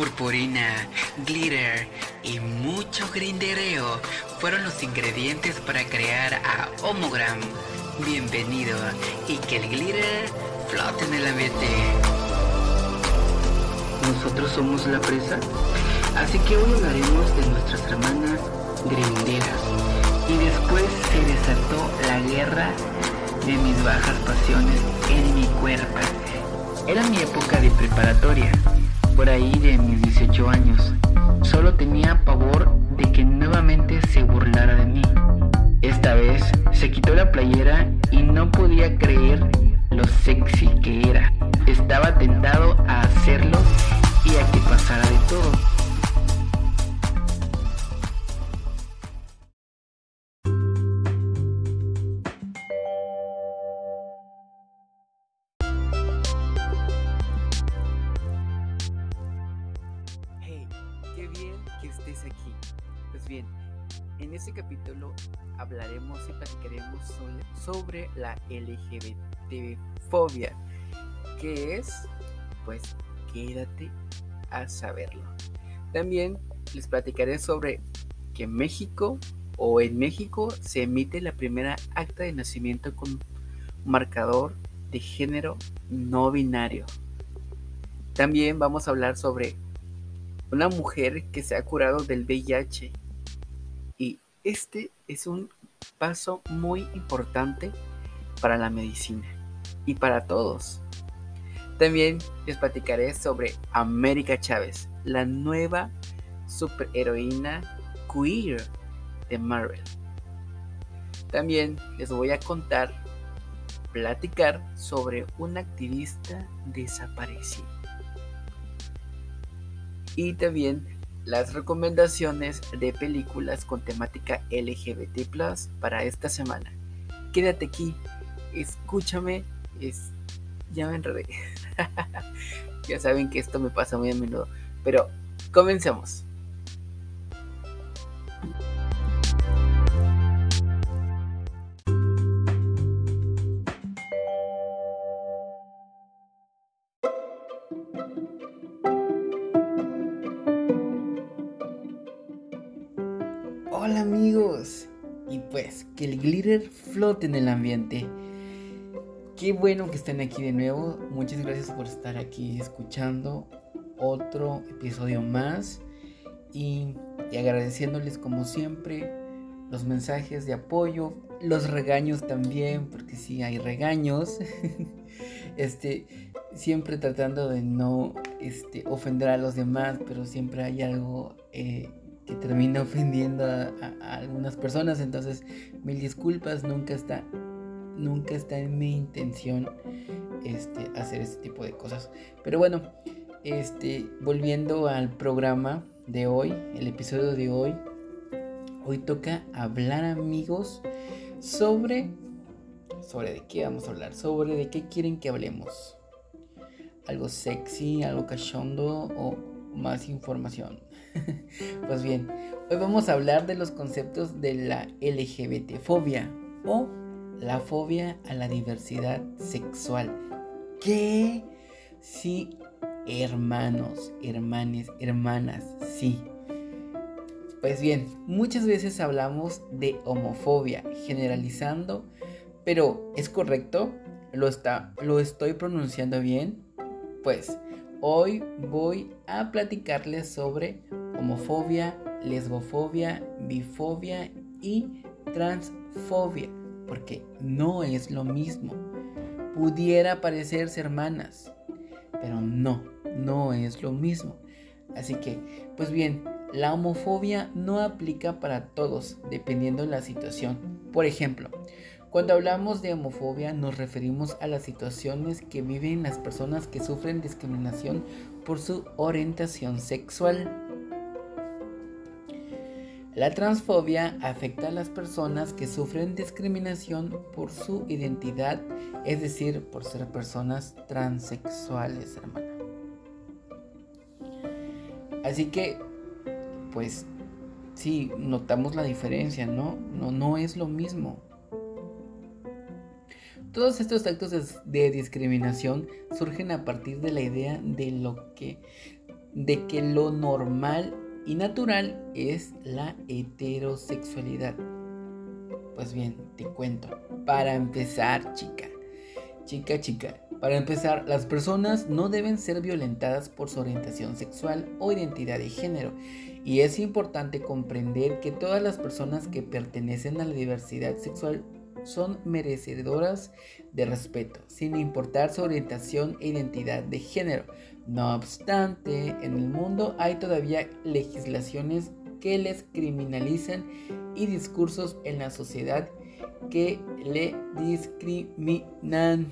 purpurina, glitter y mucho grindereo fueron los ingredientes para crear a Homogram. Bienvenido y que el glitter flote en el ambiente. Nosotros somos la presa, así que hoy hablaremos de nuestras hermanas grinderas. Y después se desató la guerra de mis bajas pasiones en mi cuerpo. Era mi época de preparatoria, por ahí de mis 18 años. Solo tenía pavor de que nuevamente se burlara de mí. Esta vez se quitó la playera y no podía creer lo sexy que era. Estaba tentado a hacerlo y a que pasara de todo. LGBT-fobia. ¿Qué es? Pues quédate a saberlo. También les platicaré sobre que México o en México se emite la primera acta de nacimiento con marcador de género no binario. También vamos a hablar sobre una mujer que se ha curado del VIH y este es un paso muy importante para la medicina y para todos. También les platicaré sobre América Chávez, la nueva superheroína queer de Marvel. También les voy a contar, platicar sobre un activista desaparecido. Y también las recomendaciones de películas con temática LGBT para esta semana. Quédate aquí, escúchame, es... ya me enredé. ya saben que esto me pasa muy a menudo, pero comencemos. Hola amigos, y pues que el glitter flote en el ambiente. Qué bueno que estén aquí de nuevo. Muchas gracias por estar aquí escuchando otro episodio más y, agradeciéndoles como siempre los mensajes de apoyo, los regaños también, porque sí hay regaños. este, siempre tratando de no este, ofender a los demás, pero siempre hay algo eh, que termina ofendiendo a, algunas personas. Entonces, mil disculpas, nunca está, nunca está en mi intención este, hacer este tipo de cosas. Pero bueno, este, volviendo al programa de hoy, el episodio de hoy, hoy toca hablar amigos sobre, sobre de qué vamos a hablar, sobre de qué quieren que hablemos. Algo sexy, algo cachondo o más información. pues bien, hoy vamos a hablar de los conceptos de la LGBT fobia o la fobia a la diversidad sexual. ¿Qué? Sí, hermanos, hermanes, hermanas, sí. Pues bien, muchas veces hablamos de homofobia, generalizando, pero ¿es correcto? ¿Lo, está, ¿Lo estoy pronunciando bien? Pues hoy voy a platicarles sobre homofobia, lesbofobia, bifobia y transfobia, porque no es lo mismo. Pudiera parecerse hermanas, pero no, no es lo mismo. Así que, pues bien, la homofobia no aplica para todos, dependiendo de la situación. Por ejemplo, cuando hablamos de homofobia nos referimos a las situaciones que viven las personas que sufren discriminación por su orientación sexual. La transfobia afecta a las personas que sufren discriminación por su identidad, es decir, por ser personas transexuales, hermana. Así que, pues, sí, notamos la diferencia, ¿no? No, no es lo mismo. Todos estos actos de discriminación surgen a partir de la idea de lo que de que lo normal y natural es la heterosexualidad. Pues bien, te cuento. Para empezar, chica. Chica, chica. Para empezar, las personas no deben ser violentadas por su orientación sexual o identidad de género. Y es importante comprender que todas las personas que pertenecen a la diversidad sexual son merecedoras de respeto, sin importar su orientación e identidad de género. No obstante, en el mundo hay todavía legislaciones que les criminalizan y discursos en la sociedad que le discriminan.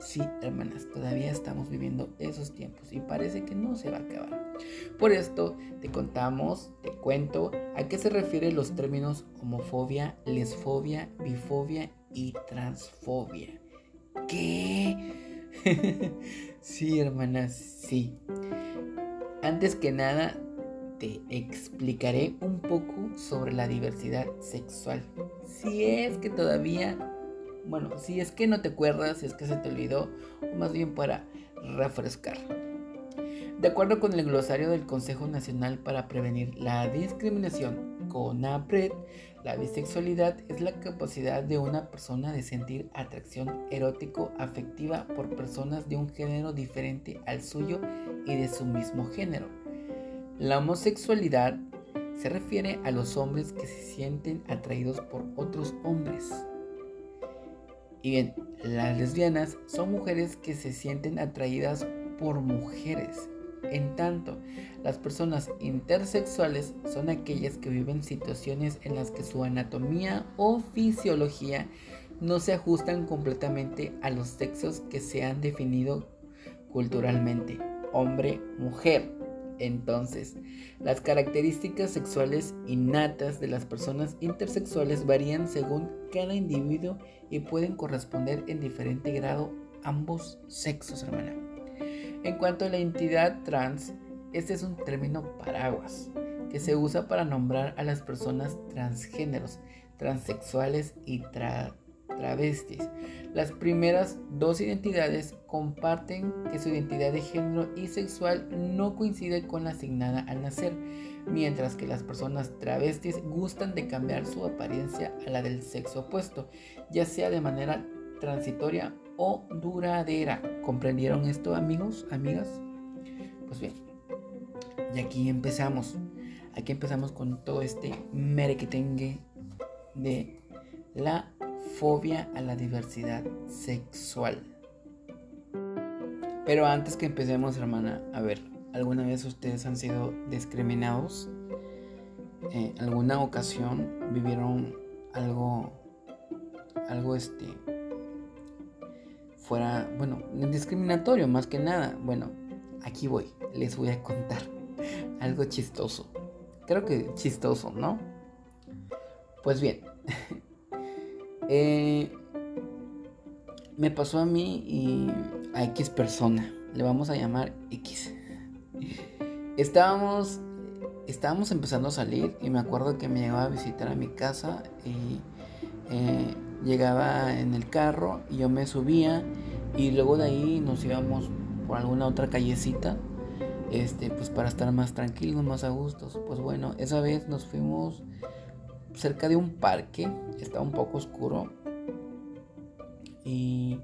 Sí, hermanas, todavía estamos viviendo esos tiempos y parece que no se va a acabar. Por esto te contamos, te cuento a qué se refieren los términos homofobia, lesfobia, bifobia y transfobia. ¿Qué? sí, hermanas, sí. Antes que nada, te explicaré un poco sobre la diversidad sexual. Si es que todavía, bueno, si es que no te acuerdas, si es que se te olvidó, o más bien para refrescar. De acuerdo con el glosario del Consejo Nacional para Prevenir la Discriminación, CONAPRED, la bisexualidad es la capacidad de una persona de sentir atracción erótico afectiva por personas de un género diferente al suyo y de su mismo género. La homosexualidad se refiere a los hombres que se sienten atraídos por otros hombres. Y bien, las lesbianas son mujeres que se sienten atraídas por mujeres. En tanto, las personas intersexuales son aquellas que viven situaciones en las que su anatomía o fisiología no se ajustan completamente a los sexos que se han definido culturalmente, hombre-mujer. Entonces, las características sexuales innatas de las personas intersexuales varían según cada individuo y pueden corresponder en diferente grado ambos sexos, hermana. En cuanto a la entidad trans, este es un término paraguas que se usa para nombrar a las personas transgéneros, transexuales y travestis. Las primeras dos identidades comparten que su identidad de género y sexual no coincide con la asignada al nacer, mientras que las personas travestis gustan de cambiar su apariencia a la del sexo opuesto, ya sea de manera transitoria o duradera. ¿Comprendieron esto amigos, amigas? Pues bien, y aquí empezamos. Aquí empezamos con todo este merequetengue de la fobia a la diversidad sexual. Pero antes que empecemos, hermana, a ver, ¿alguna vez ustedes han sido discriminados? Eh, ¿Alguna ocasión vivieron algo, algo este, fuera, bueno, discriminatorio más que nada. Bueno, aquí voy, les voy a contar algo chistoso. Creo que chistoso, ¿no? Pues bien, eh, me pasó a mí y a X persona, le vamos a llamar X. Estábamos, estábamos empezando a salir y me acuerdo que me llegaba a visitar a mi casa y eh, llegaba en el carro y yo me subía y luego de ahí nos íbamos por alguna otra callecita este pues para estar más tranquilos más a gustos pues bueno esa vez nos fuimos cerca de un parque estaba un poco oscuro y,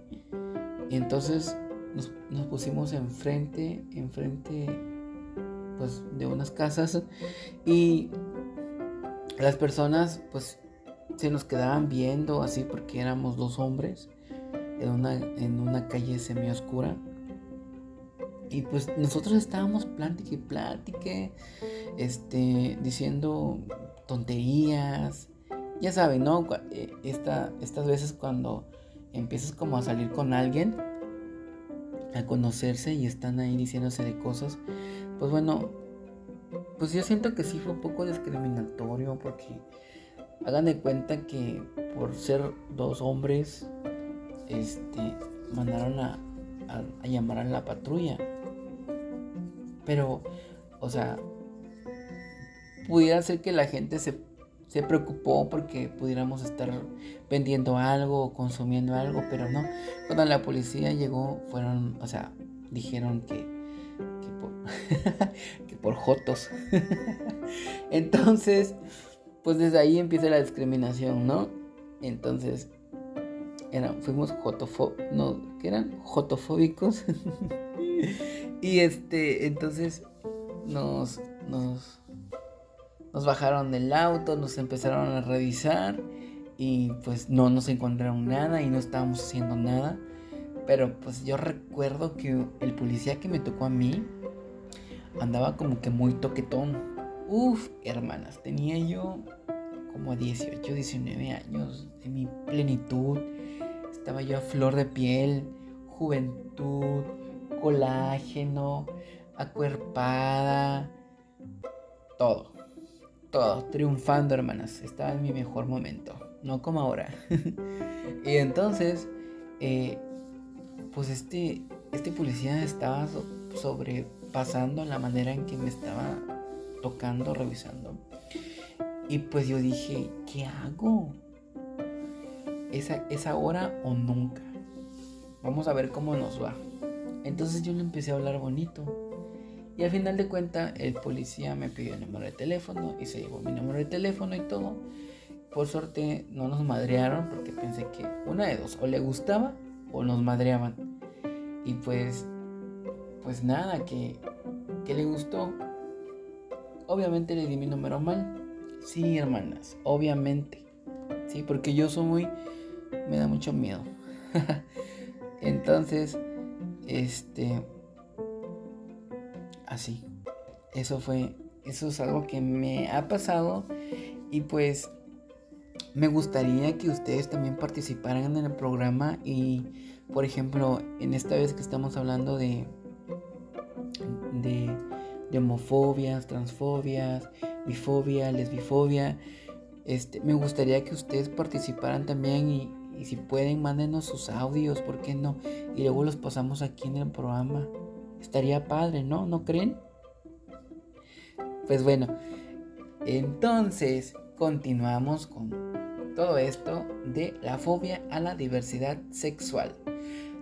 y entonces nos, nos, pusimos enfrente enfrente pues de unas casas y las personas pues se nos quedaban viendo así porque éramos dos hombres en una, en una calle semi oscura. Y pues nosotros estábamos plática y plática, este, diciendo tonterías. Ya saben, ¿no? Eh, esta, estas veces cuando empiezas como a salir con alguien, a conocerse y están ahí diciéndose de cosas, pues bueno, pues yo siento que sí fue un poco discriminatorio porque hagan de cuenta que por ser dos hombres, este, mandaron a, llamar a la patrulla. Pero, o sea, pudiera ser que la gente se, se preocupó porque pudiéramos estar vendiendo algo o consumiendo algo, pero no. Cuando la policía llegó, fueron, o sea, dijeron que, que por jotos. Entonces, pues desde ahí empieza la discriminación, ¿no? Entonces, fuimos jotofóbicos, no, que eran jotofóbicos. y este, entonces nos, nos, nos bajaron del auto, nos empezaron a revisar y pues no nos encontraron nada y no estábamos haciendo nada. Pero pues yo recuerdo que el policía que me tocó a mí andaba como que muy toquetón. Uf, hermanas, tenía yo como 18, 19 años de mi plenitud. Estaba yo a flor de piel, juventud, colágeno, acuerpada, todo, todo, triunfando hermanas. Estaba en mi mejor momento, no como ahora. y entonces, eh, pues este, este policía estaba sobrepasando la manera en que me estaba tocando, revisando. Y pues yo dije, ¿qué hago? ¿Es, ¿Es ahora o nunca? Vamos a ver cómo nos va. Entonces yo le empecé a hablar bonito. Y al final de cuentas, el policía me pidió el número de teléfono y se llevó mi número de teléfono y todo. Por suerte no nos madrearon porque pensé que una de dos, o le gustaba o nos madreaban. Y pues, pues nada, que, que le gustó. Obviamente le di mi número mal. Sí, hermanas, obviamente. Sí, porque yo soy muy... Me da mucho miedo. Entonces, este... Así. Eso fue... Eso es algo que me ha pasado. Y pues... Me gustaría que ustedes también participaran en el programa y, por ejemplo, en esta vez que estamos hablando de, de, de homofobias, transfobias, bifobia, lesbifobia. Este, me gustaría que ustedes participaran también y, si pueden, mándenos sus audios, ¿por qué no? Y luego los pasamos aquí en el programa. Estaría padre, ¿no? ¿No creen? Pues bueno, entonces continuamos con todo esto de la fobia a la diversidad sexual.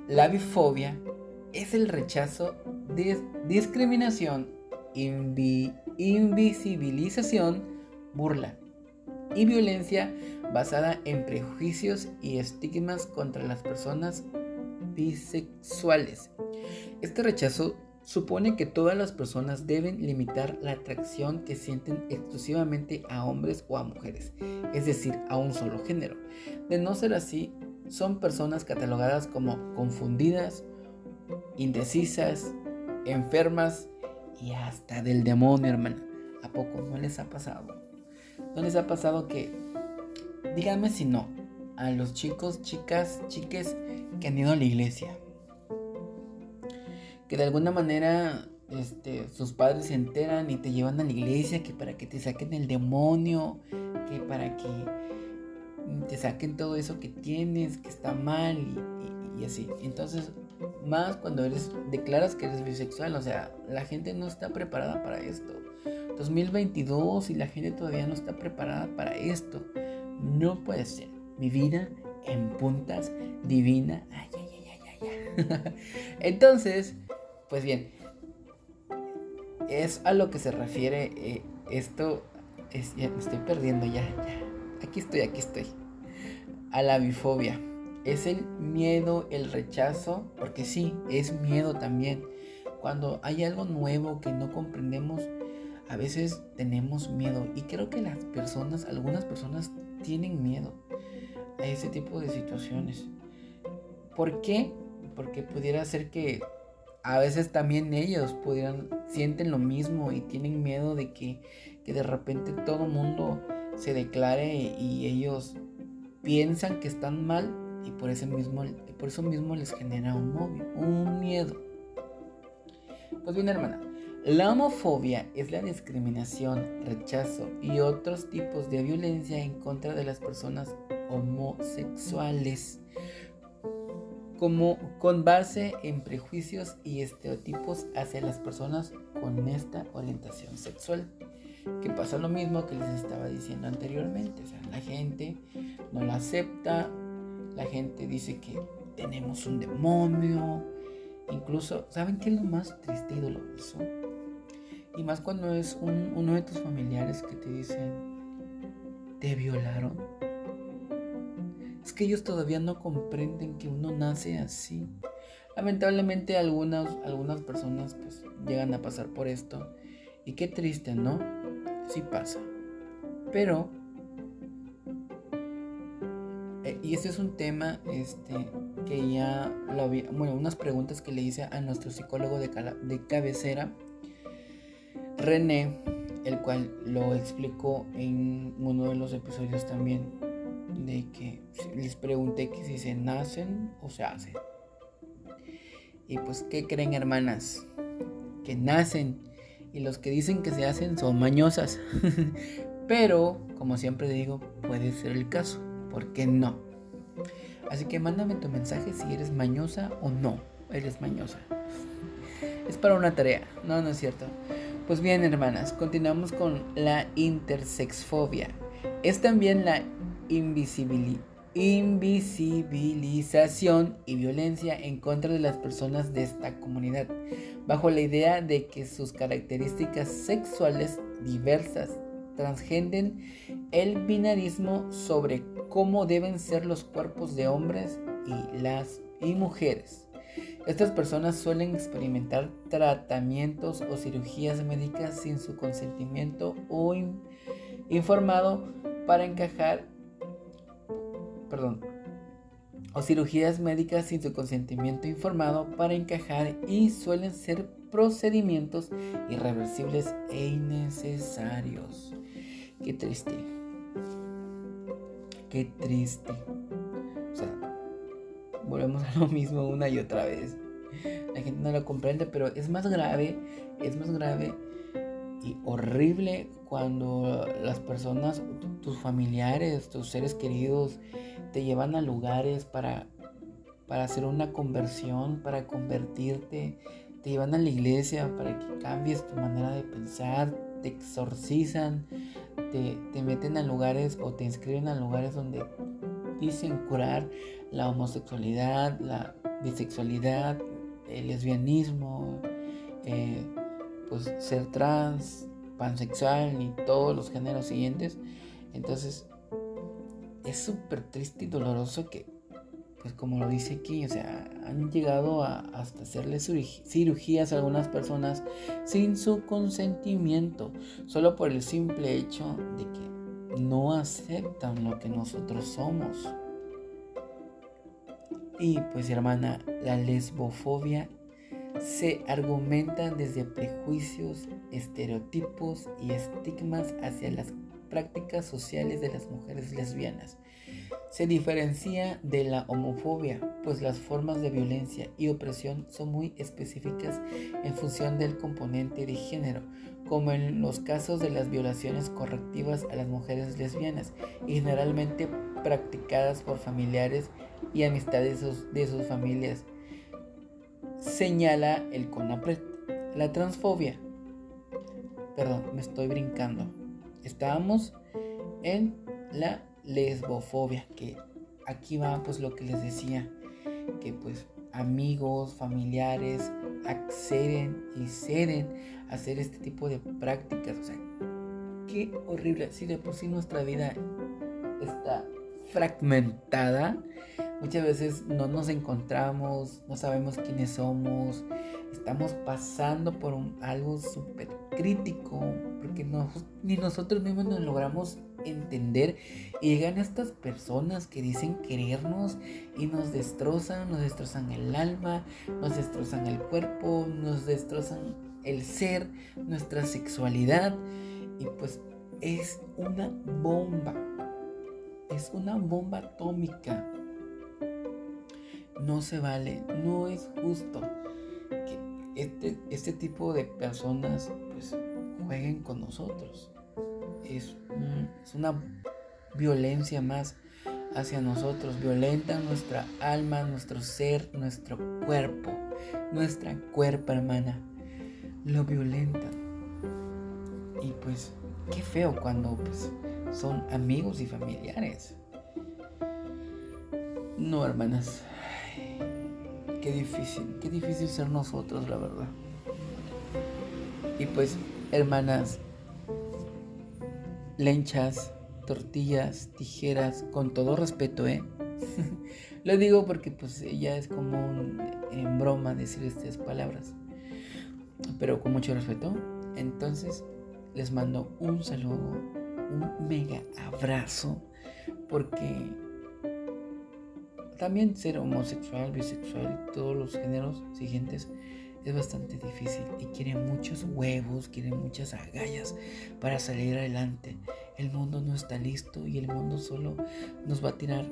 La bifobia es el rechazo, de discriminación, invi invisibilización, burla y violencia basada en prejuicios y estigmas contra las personas bisexuales. Este rechazo supone que todas las personas deben limitar la atracción que sienten exclusivamente a hombres o a mujeres, es decir, a un solo género. De no ser así, son personas catalogadas como confundidas, indecisas, enfermas y hasta del demonio, hermano. ¿A poco no les ha pasado? ¿No les ha pasado que, díganme si no, a los chicos, chicas, chiques que han ido a la iglesia? Que de alguna manera este, sus padres se enteran y te llevan a la iglesia, que para que te saquen el demonio, que para que te saquen todo eso que tienes, que está mal y así. Entonces más cuando eres declaras que eres bisexual, o sea, la gente no está preparada para esto. 2022 y la gente todavía no está preparada para esto. No puede ser. Mi vida en puntas divina. Ay, ay, ay. Entonces, pues bien, es a lo que se refiere eh, esto. Es, ya me estoy perdiendo ya, ya. Aquí estoy, aquí estoy. A la bifobia es el miedo, el rechazo, porque sí, es miedo también. Cuando hay algo nuevo que no comprendemos, a veces tenemos miedo. Y creo que las personas, algunas personas tienen miedo a ese tipo de situaciones. ¿Por qué? Porque pudiera ser que a veces también ellos pudieran, sienten lo mismo y tienen miedo de que, que de repente todo mundo se declare y ellos piensan que están mal y por eso mismo, por eso mismo les genera un, un miedo. Pues bien, hermana, la homofobia es la discriminación, rechazo y otros tipos de violencia en contra de las personas homosexuales, como con base en prejuicios y estereotipos hacia las personas con esta orientación sexual. Que pasa lo mismo que les estaba diciendo anteriormente, o sea, la gente no la acepta la gente dice que tenemos un demonio. Incluso, ¿saben qué es lo más triste y doloroso? Y más cuando es uno de tus familiares que te dicen, ¿te violaron? Es que ellos todavía no comprenden que uno nace así. Lamentablemente algunas, algunas personas pues llegan a pasar por esto. Y qué triste, ¿no? Sí pasa. Pero... Eh, y este es un tema este, que ya lo había... Bueno, unas preguntas que le hice a nuestro psicólogo de, de cabecera René, el cual lo explicó en uno de los episodios también, de que les pregunté que si se nacen o se hacen. Y pues, ¿qué creen hermanas? Que nacen. Y los que dicen que se hacen son mañosas. Pero, como siempre digo, puede ser el caso. ¿Por qué no? Así que mándame tu mensaje si eres mañosa o no eres mañosa. Es para una tarea. No, no es cierto. Pues bien, hermanas, continuamos con la intersexfobia. Es también la invisibilización y violencia en contra de las personas de esta comunidad, bajo la idea de que sus características sexuales diversas transgenden el binarismo sobre cómo deben ser los cuerpos de hombres y las y mujeres. Estas personas suelen experimentar tratamientos o cirugías médicas sin su consentimiento o informado para encajar, perdón, o cirugías médicas sin su consentimiento informado para encajar y suelen ser procedimientos irreversibles e innecesarios. Qué triste. Qué triste. O sea, volvemos a lo mismo una y otra vez. La gente no lo comprende, pero es más grave, es más grave y horrible cuando las personas, tus familiares, tus seres queridos, te llevan a lugares para, para hacer una conversión, para convertirte, te llevan a la iglesia para que cambies tu manera de pensar, te exorcizan, te, te meten a lugares o te inscriben a lugares donde dicen curar la homosexualidad, la bisexualidad, el lesbianismo, eh, pues ser trans, pansexual y todos los géneros siguientes. Entonces, es súper triste y doloroso que, pues como lo dice aquí, o sea, han llegado a hasta hacerle cirugías a algunas personas sin su consentimiento, solo por el simple hecho de que no aceptan lo que nosotros somos. Y pues hermana, la lesbofobia se argumenta desde prejuicios, estereotipos y estigmas hacia las prácticas sociales de las mujeres lesbianas. Se diferencia de la homofobia, pues las formas de violencia y opresión son muy específicas en función del componente de género, como en los casos de las violaciones correctivas a las mujeres lesbianas y generalmente practicadas por familiares y amistades de sus, familias. Señala el CONAPRED. La transfobia. Perdón, me estoy brincando. Estábamos en la lesbofobia, que aquí va pues lo que les decía, que pues amigos, familiares acceden y ceden a hacer este tipo de prácticas. O sea, qué horrible. Si de por sí nuestra vida está fragmentada, muchas veces no nos encontramos, no sabemos quiénes somos, estamos pasando por un, algo súper crítico, porque ni nosotros mismos nos logramos entender y llegan estas personas que dicen querernos y nos destrozan, nos destrozan el alma, nos destrozan el cuerpo, nos destrozan el ser, nuestra sexualidad y pues es una bomba, es una bomba atómica. No se vale, no es justo que este, este tipo de personas pues jueguen con nosotros es, una violencia más hacia nosotros, violenta nuestra alma, nuestro ser, nuestro cuerpo, nuestra cuerpo hermana, lo violenta Y pues, qué feo cuando pues, son amigos y familiares. No, hermanas, qué difícil, qué difícil ser nosotros, la verdad. Y pues, hermanas, lenchas, tortillas, tijeras, con todo respeto, ¿eh? Lo digo porque pues ya es común en broma decir estas palabras. Pero con mucho respeto. Entonces, les mando un saludo, un mega abrazo, porque también ser homosexual, bisexual, todos los géneros siguientes es bastante difícil y quiere muchos huevos, quiere muchas agallas para salir adelante. El mundo no está listo y el mundo solo nos va a tirar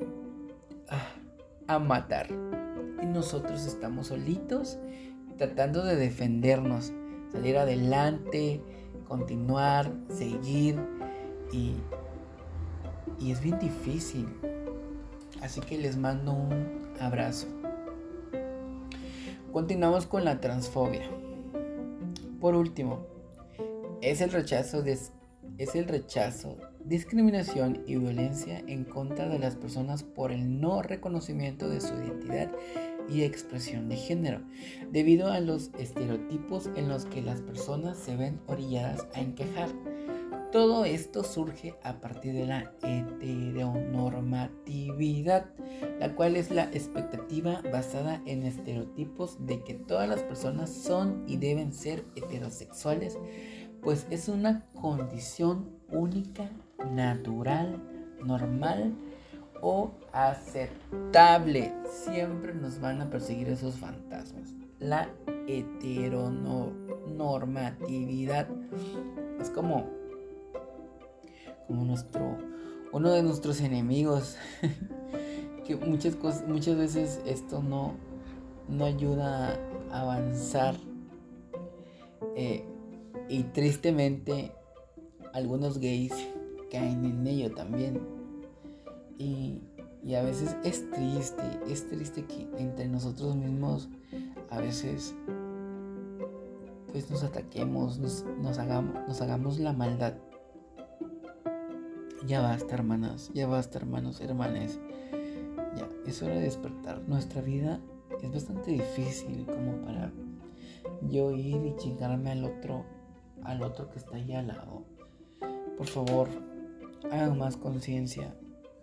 a, a matar. Y nosotros estamos solitos tratando de defendernos, salir adelante, continuar, seguir y, y es bien difícil. Así que les mando un abrazo. Continuamos con la transfobia. Por último, es el rechazo es el rechazo, discriminación y violencia en contra de las personas por el no reconocimiento de su identidad y expresión de género, debido a los estereotipos en los que las personas se ven orilladas a enquejar. Todo esto surge a partir de la heteronormatividad, la cual es la expectativa basada en estereotipos de que todas las personas son y deben ser heterosexuales, pues es una condición única, natural, normal o aceptable. Siempre nos van a perseguir esos fantasmas. La heteronormatividad es como, como nuestro, uno de nuestros enemigos. que muchas cosas, muchas veces esto no, no ayuda a avanzar. Eh, y tristemente algunos gays caen en ello también. Y, a veces es triste, es triste que entre nosotros mismos a veces pues nos ataquemos, nos, hagamos, nos hagamos la maldad. Ya basta, hermanas, ya basta, hermanos, hermanas. Ya, es hora de despertar. Nuestra vida es bastante difícil como para yo ir y chingarme al otro, al otro que está ahí al lado. Por favor, hagan más conciencia,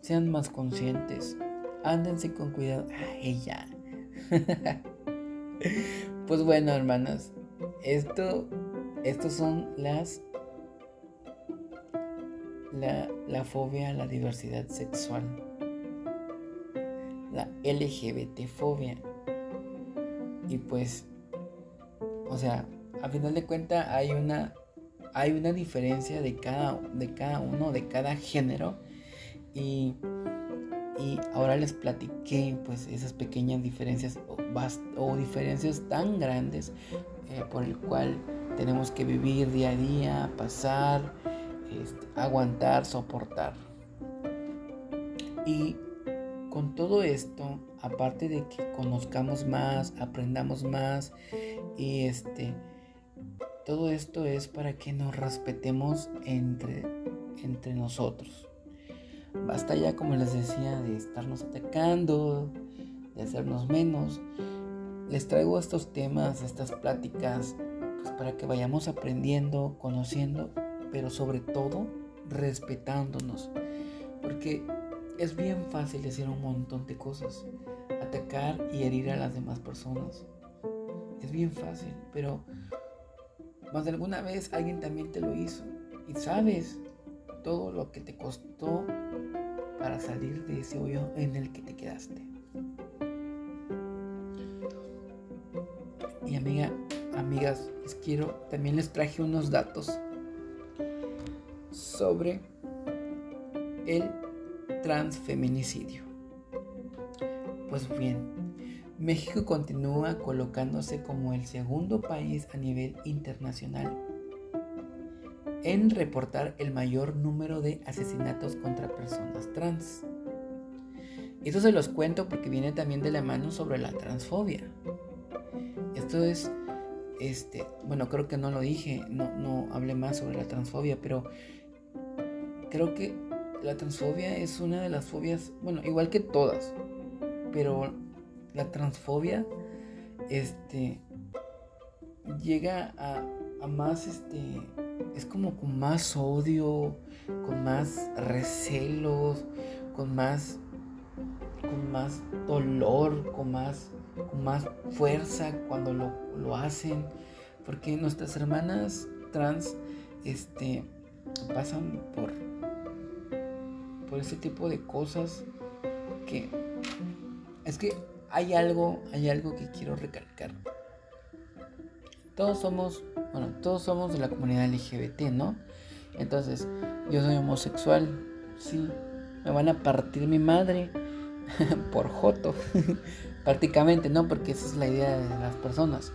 sean más conscientes, ándense con cuidado. Ay, ya. pues bueno, hermanas, esto, estos son las la, la fobia a la diversidad sexual, la LGBT fobia. Y pues, o sea, a final de cuentas hay una hay una diferencia de cada, de cada uno, de cada género. Y, ahora les platiqué pues esas pequeñas diferencias o, diferencias tan grandes eh, por el cual tenemos que vivir día a día, pasar, este, aguantar, soportar. Y con todo esto, aparte de que conozcamos más, aprendamos más y este todo esto es para que nos respetemos entre, entre nosotros. Basta ya, como les decía, de estarnos atacando, de hacernos menos. Les traigo estos temas, estas pláticas, pues para que vayamos aprendiendo, conociendo, pero sobre todo respetándonos. Porque es bien fácil decir un montón de cosas, atacar y herir a las demás personas. Es bien fácil, pero más de alguna vez alguien también te lo hizo y sabes todo lo que te costó para salir de ese hoyo en el que te quedaste. Y amiga, amigas, les quiero, también les traje unos datos sobre el transfeminicidio. Pues bien, México continúa colocándose como el segundo país a nivel internacional en reportar el mayor número de asesinatos contra personas trans. Esto se los cuento porque viene también de la mano sobre la transfobia. Esto es, este, bueno, creo que no lo dije, no, no hablé más sobre la transfobia, pero creo que la transfobia es una de las fobias, bueno, igual que todas, pero la transfobia este, llega a, a más este es como con más odio, con más recelos, con más con más dolor, con más con más fuerza cuando lo, lo hacen, porque nuestras hermanas trans este pasan por por ese tipo de cosas que es que hay algo, hay algo que quiero recalcar. Todos somos, bueno, todos somos de la comunidad LGBT, ¿no? Entonces, yo soy homosexual, sí, me van a partir mi madre por joto, prácticamente, ¿no? Porque esa es la idea de las personas.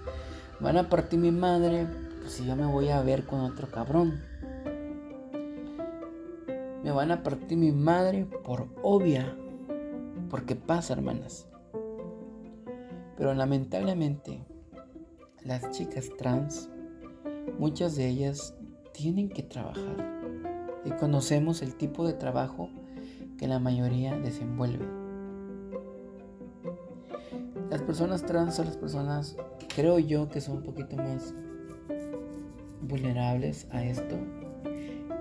Van a partir mi madre, pues si yo me voy a ver con otro cabrón. Me van a partir mi madre por obvia. Porque pasa, hermanas. Pero lamentablemente, las chicas trans, muchas de ellas tienen que trabajar. Y conocemos el tipo de trabajo que la mayoría desenvuelve. Las personas trans son las personas, creo yo, que son un poquito más vulnerables a esto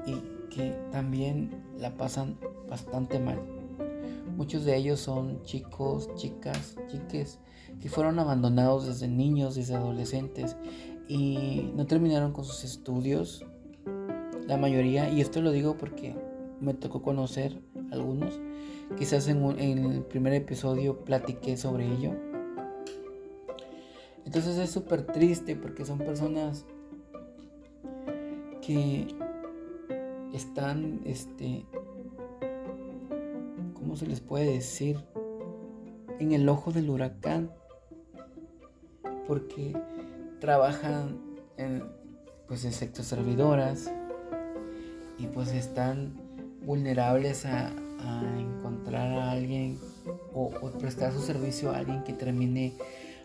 y que también la pasan bastante mal. Muchos de ellos son chicos, chicas, chiques que fueron abandonados desde niños, desde adolescentes y no terminaron con sus estudios. La mayoría, y esto lo digo porque me tocó conocer algunos, quizás en, en el primer episodio platiqué sobre ello. Entonces es súper triste porque son personas que están, este, ¿cómo se les puede decir? En el ojo del huracán, porque trabajan en, pues, en sectos servidoras y pues están vulnerables a, encontrar a alguien o, o, prestar su servicio a alguien que termine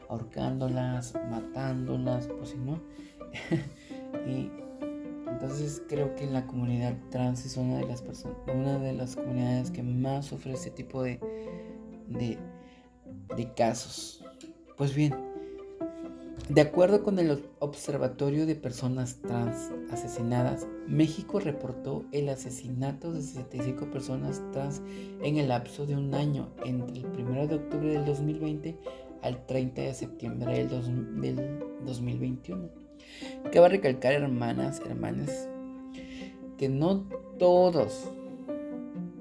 ahorcándolas, matándolas, pues si no. y entonces creo que la comunidad trans es una de las personas, una de las comunidades que más sufre este tipo de, de, casos. Pues bien, de acuerdo con el Observatorio de Personas Trans Asesinadas, México reportó el asesinato de 65 personas trans en el lapso de un año, entre el 1 de octubre del 2020 al 30 de septiembre del, del 2021. Cabe recalcar, hermanas, hermanas, que no todos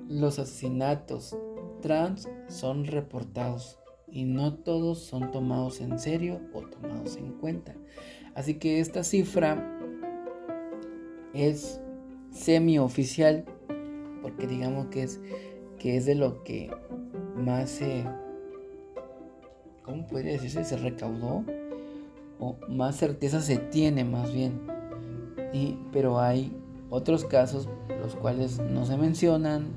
los asesinatos trans son reportados y no todos son tomados en serio o tomados en cuenta. Así que esta cifra es semi-oficial porque digamos que es, que es de lo que más se... ¿Cómo podría decirse? Se recaudó o más certeza se tiene más bien. Y, pero hay otros casos los cuales no se mencionan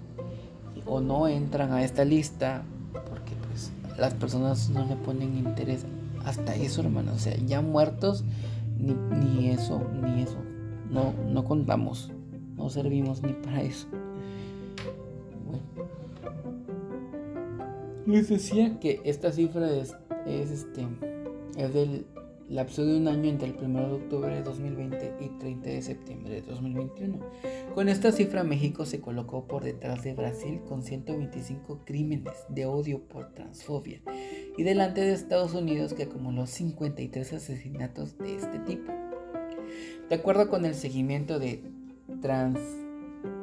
o no entran a esta lista porque pues las personas no le ponen interés hasta eso hermano o sea ya muertos ni, ni eso ni eso no no contamos no servimos ni para eso bueno. les decía que esta cifra es, es este es del lapso de un año entre el 1 de octubre de 2020 y 30 de septiembre de 2021. Con esta cifra México se colocó por detrás de Brasil con 125 crímenes de odio por transfobia y delante de Estados Unidos que acumuló 53 asesinatos de este tipo. De acuerdo con el seguimiento de trans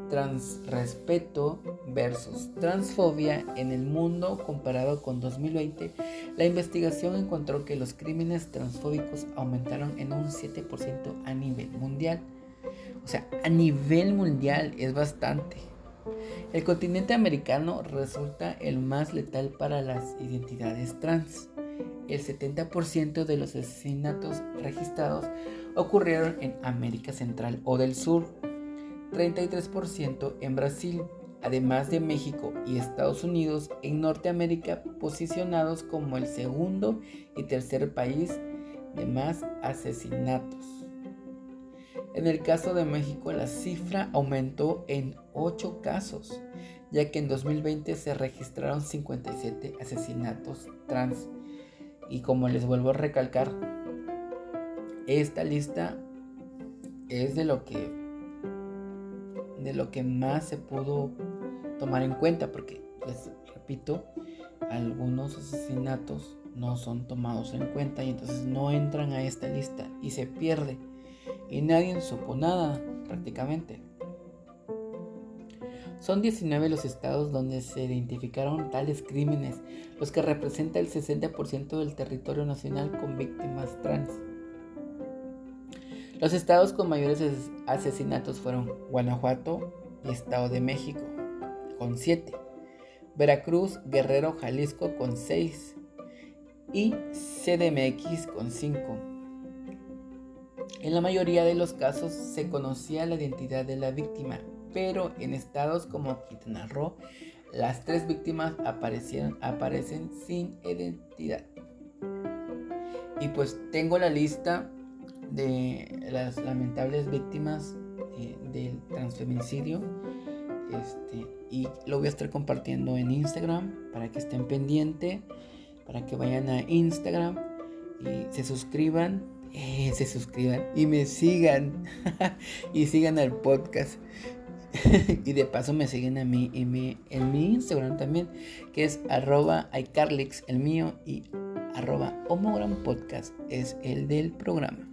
transrespeto versus transfobia en el mundo comparado con 2020, la investigación encontró que los crímenes transfóbicos aumentaron en un 7% a nivel mundial. O sea, a nivel mundial es bastante. El continente americano resulta el más letal para las identidades trans. El 70% de los asesinatos registrados ocurrieron en América Central o del Sur, 33% en Brasil, además de México y Estados Unidos en Norteamérica posicionados como el segundo y tercer país de más asesinatos. En el caso de México la cifra aumentó en 8 casos, ya que en 2020 se registraron 57 asesinatos trans. Y como les vuelvo a recalcar, esta lista es de lo que de lo que más se pudo tomar en cuenta porque les repito algunos asesinatos no son tomados en cuenta y entonces no entran a esta lista y se pierde y nadie supo nada prácticamente son 19 los estados donde se identificaron tales crímenes, los que representan el 60% del territorio nacional con víctimas trans. Los estados con mayores asesinatos fueron Guanajuato y Estado de México, con 7, Veracruz, Guerrero, Jalisco, con 6 y CDMX, con 5. En la mayoría de los casos se conocía la identidad de la víctima, pero en estados como Quintana Roo, las tres víctimas aparecieron, aparecen sin identidad. Y pues tengo la lista de las lamentables víctimas eh, del transfeminicidio. Este, y lo voy a estar compartiendo en Instagram para que estén pendientes, para que vayan a Instagram y se suscriban, eh, se suscriban y me sigan y sigan al podcast. y de paso me siguen a mí en mi, en mi Instagram también, que es arroba iCarlix, el mío, y arroba homogram podcast es el del programa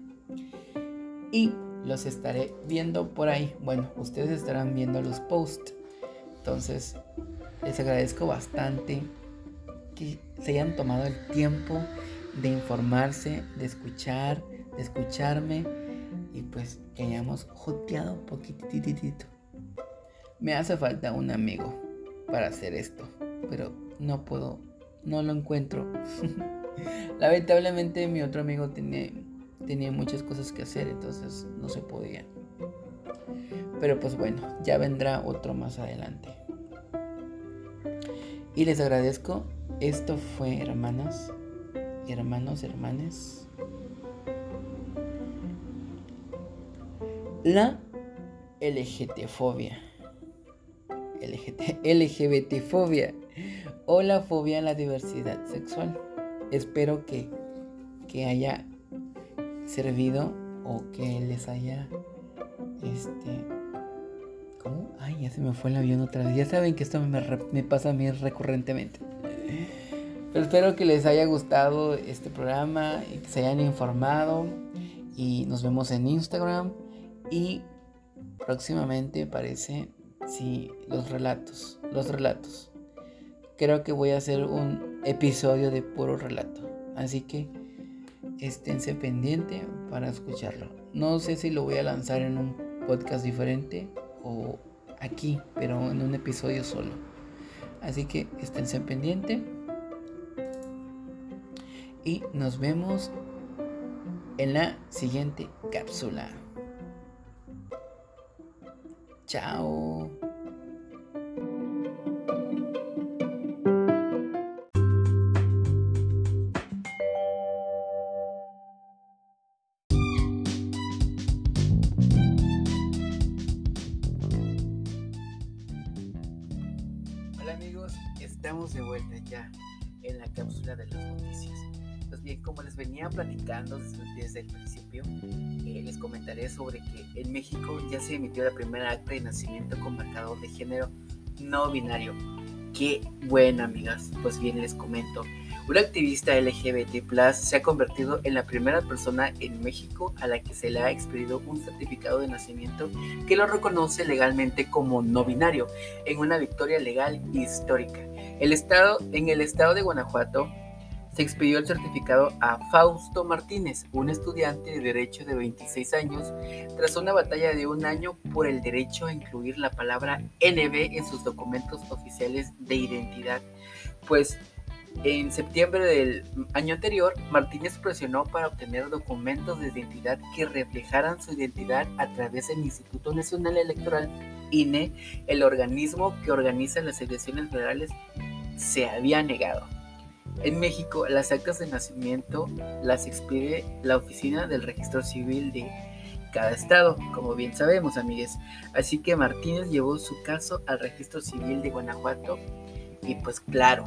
y los estaré viendo por ahí. Bueno, ustedes estarán viendo los posts. Entonces, les agradezco bastante que se hayan tomado el tiempo de informarse, de escuchar, de escucharme y pues que hayamos joteado un poquitito. Me hace falta un amigo para hacer esto, pero no puedo, no lo encuentro. Lamentablemente mi otro amigo tiene tenía muchas cosas que hacer, entonces no se podía. Pero pues bueno, ya vendrá otro más adelante. Y les agradezco. Esto fue hermanas, hermanos, hermanes. La LGTfobia. LGT, LGBTfobia o la fobia a la diversidad sexual. Espero que, que haya servido o que les haya este ¿cómo? Ay, ya se me fue el avión otra vez. Ya saben que esto me, me pasa a mí recurrentemente. Pero espero que les haya gustado este programa y que se hayan informado. Y nos vemos en Instagram. Y próximamente parece, sí, los relatos. Los relatos. Creo que voy a hacer un episodio de puro relato. Así que esténse pendiente para escucharlo. No sé si lo voy a lanzar en un podcast diferente o aquí, pero en un episodio solo. Así que esténse pendiente. Y nos vemos en la siguiente cápsula. Chao. Estamos de vuelta ya en la cápsula de las noticias. Pues bien, como les venía platicando desde, el principio, eh, les comentaré sobre que en México ya se emitió la primera acta de nacimiento con marcador de género no binario. Qué buena, amigas. Pues bien, les comento. Una activista LGBT se ha convertido en la primera persona en México a la que se le ha expedido un certificado de nacimiento que lo reconoce legalmente como no binario, en una victoria legal histórica. El estado, en el estado de Guanajuato se expidió el certificado a Fausto Martínez, un estudiante de Derecho de 26 años, tras una batalla de un año por el derecho a incluir la palabra NB en sus documentos oficiales de identidad. Pues en septiembre del año anterior, Martínez presionó para obtener documentos de identidad que reflejaran su identidad a través del Instituto Nacional Electoral, INE, el organismo que organiza las elecciones federales, se había negado. En México, las actas de nacimiento las expide la oficina del registro civil de cada estado, como bien sabemos, amigues. Así que Martínez llevó su caso al registro civil de Guanajuato y pues claro,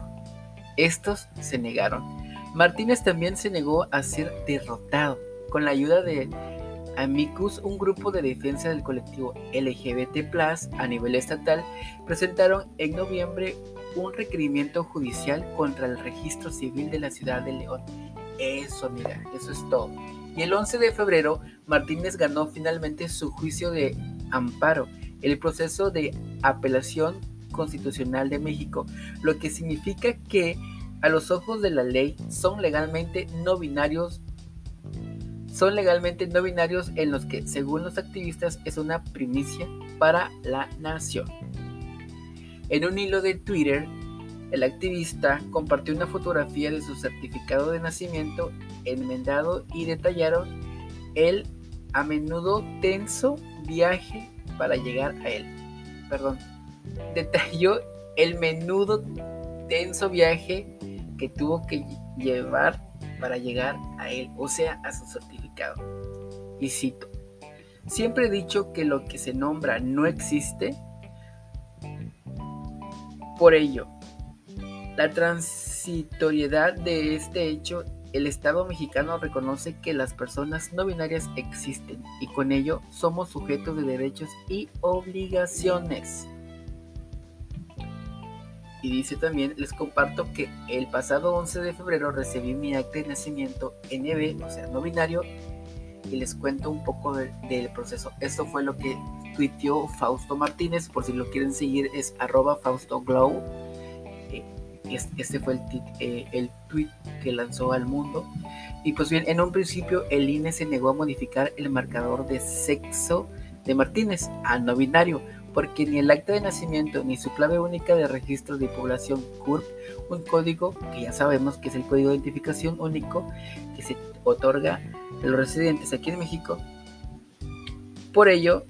estos se negaron. Martínez también se negó a ser derrotado. Con la ayuda de Amicus, un grupo de defensa del colectivo LGBT a nivel estatal, presentaron en noviembre un requerimiento judicial contra el registro civil de la ciudad de León. Eso, mira, eso es todo. Y el 11 de febrero, Martínez ganó finalmente su juicio de amparo, el proceso de apelación constitucional de México, lo que significa que a los ojos de la ley son legalmente no binarios son legalmente no binarios en los que, según los activistas, es una primicia para la nación. En un hilo de Twitter, el activista compartió una fotografía de su certificado de nacimiento enmendado y detallaron el a menudo tenso viaje para llegar a él. Perdón, detalló el menudo tenso viaje que tuvo que llevar para llegar a él, o sea, a su certificado. Y cito, siempre he dicho que lo que se nombra no existe. Por ello, la transitoriedad de este hecho, el Estado mexicano reconoce que las personas no binarias existen y con ello somos sujetos de derechos y obligaciones. Y dice también, les comparto que el pasado 11 de febrero recibí mi acta de nacimiento NB, o sea, no binario, y les cuento un poco del proceso. Esto fue lo que tuiteó Fausto Martínez, por si lo quieren seguir es arroba Fausto Glow. Eh, este fue el, eh, tweet que lanzó al mundo. Y pues bien, en un principio el INE se negó a modificar el marcador de sexo de Martínez a no binario porque ni el acta de nacimiento ni su clave única de registro de población CURP, un código que ya sabemos que es el código de identificación único que se otorga a los residentes aquí en México. Por ello,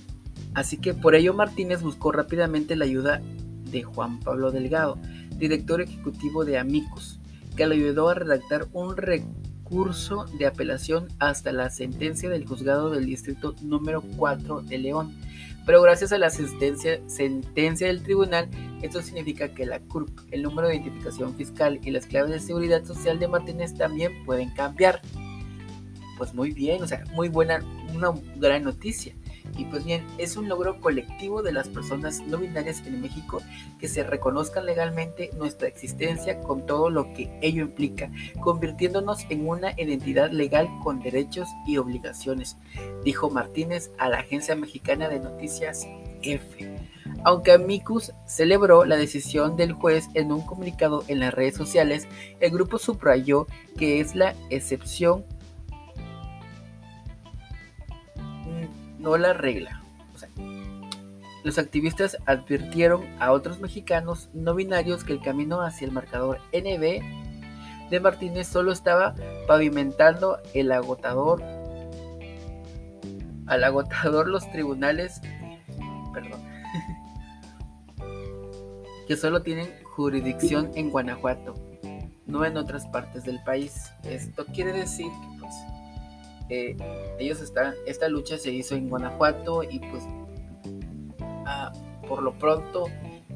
así que por ello Martínez buscó rápidamente la ayuda de Juan Pablo Delgado, director ejecutivo de Amicus, que le ayudó a redactar un recurso de apelación hasta la sentencia del juzgado del distrito número 4 de León pero gracias a la sentencia, del tribunal, esto significa que la CURP, el número de identificación fiscal y las claves de seguridad social de Martínez también pueden cambiar. Pues muy bien, o sea, muy buena, una gran noticia. Y pues bien, es un logro colectivo de las personas no binarias en México que se reconozcan legalmente nuestra existencia con todo lo que ello implica, convirtiéndonos en una identidad legal con derechos y obligaciones, dijo Martínez a la agencia mexicana de noticias F. Aunque Amicus celebró la decisión del juez en un comunicado en las redes sociales, el grupo subrayó que es la excepción no la regla. los activistas advirtieron a otros mexicanos no binarios que el camino hacia el marcador NB de Martínez solo estaba pavimentando el agotador al agotador los tribunales perdón que solo tienen jurisdicción en Guanajuato no en otras partes del país esto quiere decir ellos están, esta lucha se hizo en Guanajuato y pues ah, por lo pronto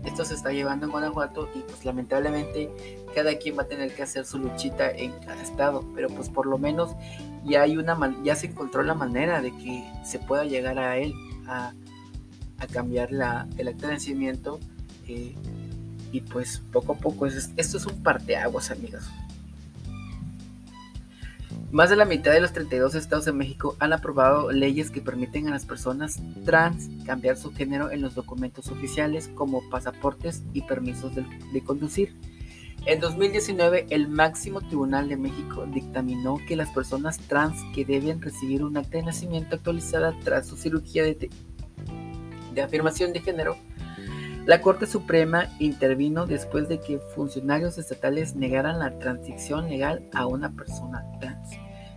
esto se está llevando en Guanajuato y pues lamentablemente cada quien va a tener que hacer su luchita en cada estado, pero pues por lo menos ya hay una ya se encontró la manera de que se pueda llegar a él a, cambiar la, el acta eh, y pues poco a poco esto es un parteaguas amigos más de la mitad de los 32 estados de México han aprobado leyes que permiten a las personas trans cambiar su género en los documentos oficiales como pasaportes y permisos de, conducir. En 2019, el máximo tribunal de México dictaminó que las personas trans que deben recibir un acta de nacimiento actualizada tras su cirugía de, de afirmación de género la Corte Suprema intervino después de que funcionarios estatales negaran la transición legal a una persona trans.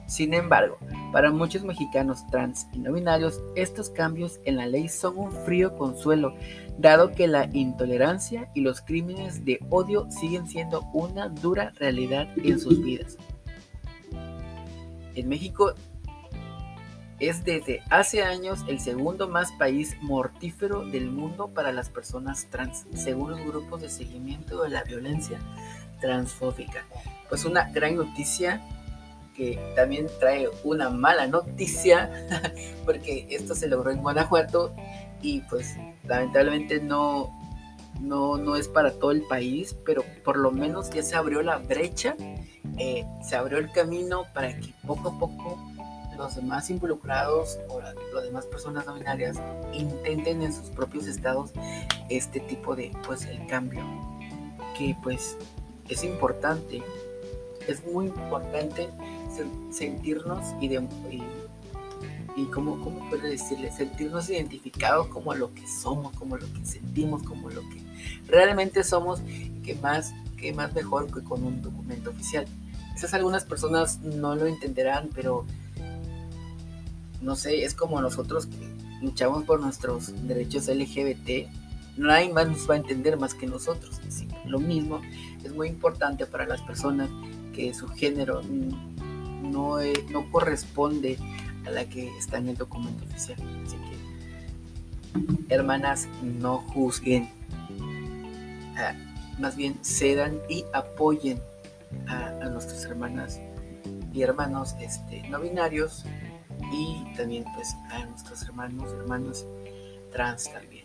Sin embargo, para muchos mexicanos trans y no binarios, estos cambios en la ley son un frío consuelo, dado que la intolerancia y los crímenes de odio siguen siendo una dura realidad en sus vidas. En México es desde hace años el segundo más país mortífero del mundo para las personas trans, según los grupos de seguimiento de la violencia transfóbica. Pues una gran noticia que también trae una mala noticia, porque esto se logró en Guanajuato y pues lamentablemente no, no, no es para todo el país, pero por lo menos ya se abrió la brecha, eh, se abrió el camino para que poco a poco los demás involucrados o las demás personas nominarias intenten en sus propios estados este tipo de, pues, el cambio, que pues es importante, es muy importante sentirnos y, de, y, como, ¿cómo puedo decirle? Sentirnos identificados como lo que somos, como lo que sentimos, como lo que realmente somos, que más, que más mejor que con un documento oficial. Quizás algunas personas no lo entenderán, pero no sé, es como nosotros que luchamos por nuestros derechos LGBT, nadie más nos va a entender más que nosotros. lo mismo es muy importante para las personas que su género no, no corresponde a la que está en el documento oficial. Así que, hermanas, no juzguen, ah, más bien cedan y apoyen a, a nuestras hermanas y hermanos este, no binarios y también pues a nuestros hermanos, hermanos trans también.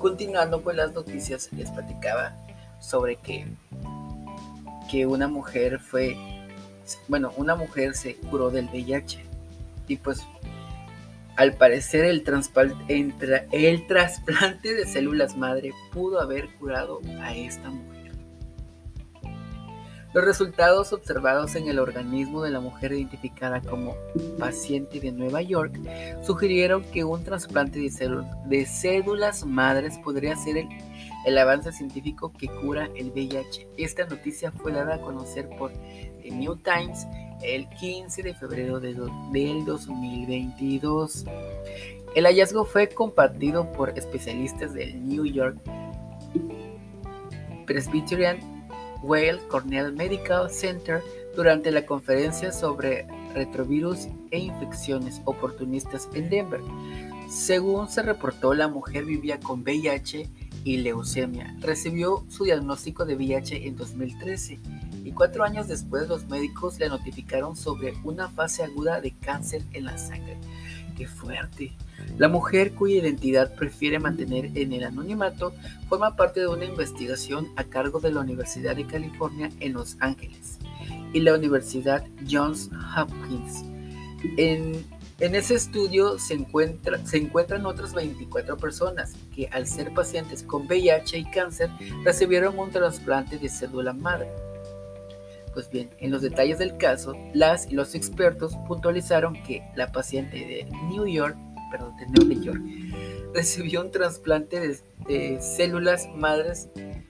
Continuando con las noticias, les platicaba sobre que, que una mujer fue, bueno, una mujer se curó del VIH y pues al parecer el, el trasplante de células madre pudo haber curado a esta mujer. Los resultados observados en el organismo de la mujer identificada como paciente de Nueva York sugirieron que un trasplante de, células madres podría ser el, avance científico que cura el VIH. Esta noticia fue dada a conocer por The New Times el 15 de febrero del 2022. El hallazgo fue compartido por especialistas del New York Presbyterian Weill Cornell Medical Center durante la conferencia sobre retrovirus e infecciones oportunistas en Denver. Según se reportó, la mujer vivía con VIH y leucemia. Recibió su diagnóstico de VIH en 2013 y cuatro años después los médicos le notificaron sobre una fase aguda de cáncer en la sangre. ¡Qué fuerte! La mujer cuya identidad prefiere mantener en el anonimato forma parte de una investigación a cargo de la Universidad de California en Los Ángeles y la Universidad Johns Hopkins. En, ese estudio se, se encuentran otras 24 personas que al ser pacientes con VIH y cáncer recibieron un trasplante de célula madre. Pues bien, en los detalles del caso, las y los expertos puntualizaron que la paciente de New York, perdón, de New York, recibió un trasplante de, células madres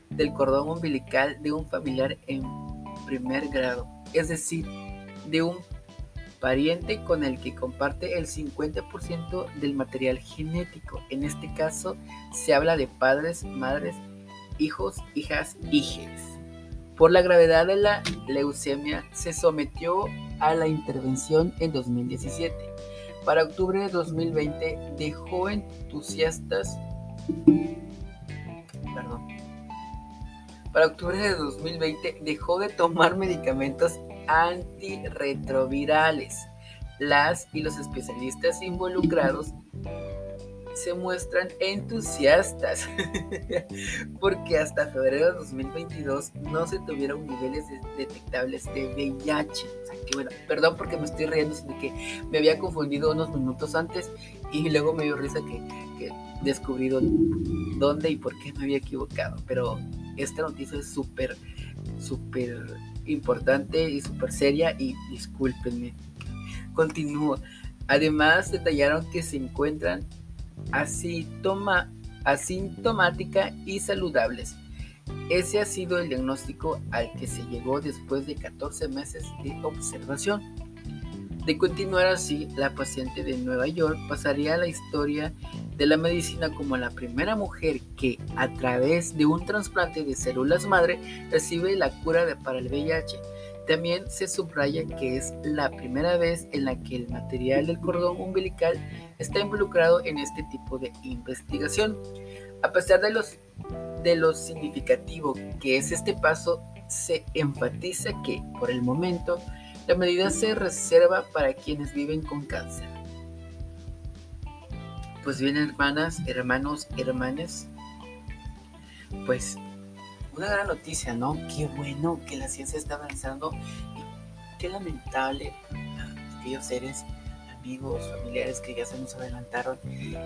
del cordón umbilical de un familiar en primer grado, es decir, de un pariente con el que comparte el 50% del material genético. En este caso se habla de padres, madres, hijos, hijas, hijes. Por la gravedad de la leucemia, se sometió a la intervención en 2017. Para octubre de 2020 dejó entusiastas. Perdón. Para octubre de 2020 dejó de tomar medicamentos antirretrovirales. Las y los especialistas involucrados se muestran entusiastas porque hasta febrero de 2022 no se tuvieron niveles detectables de VIH. O sea, que bueno, perdón porque me estoy riendo, sino que me había confundido unos minutos antes y luego me dio risa que, que descubrí dónde y por qué me había equivocado. Pero esta noticia es súper, súper importante y súper seria y discúlpenme. Continúo. Además, detallaron que se encuentran asintomática y saludables. Ese ha sido el diagnóstico al que se llegó después de 14 meses de observación. De continuar así, la paciente de Nueva York pasaría a la historia de la medicina como la primera mujer que, a través de un trasplante de células madre, recibe la cura para el VIH también se subraya que es la primera vez en la que el material del cordón umbilical está involucrado en este tipo de investigación. A pesar de, los, de lo significativo que es este paso, se enfatiza que, por el momento, La medida se reserva para quienes viven con cáncer. Pues bien, hermanas, hermanos, hermanes, pues una gran noticia, ¿no? Qué bueno que la ciencia está avanzando y qué lamentable aquellos seres, amigos, familiares que ya se nos adelantaron, que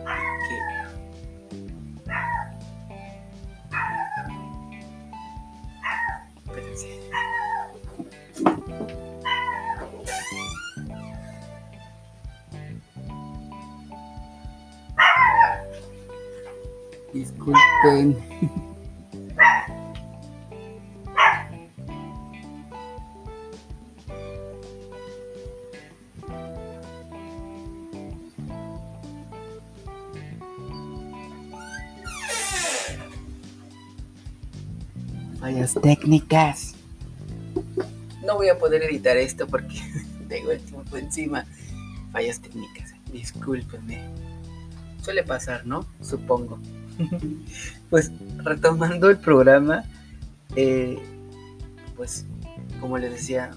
Disculpen. Fallas técnicas. No voy a poder editar esto porque tengo el tiempo encima. Fallas técnicas. Discúlpenme. Suele pasar, ¿no? Supongo. pues retomando el programa, eh, pues como les decía,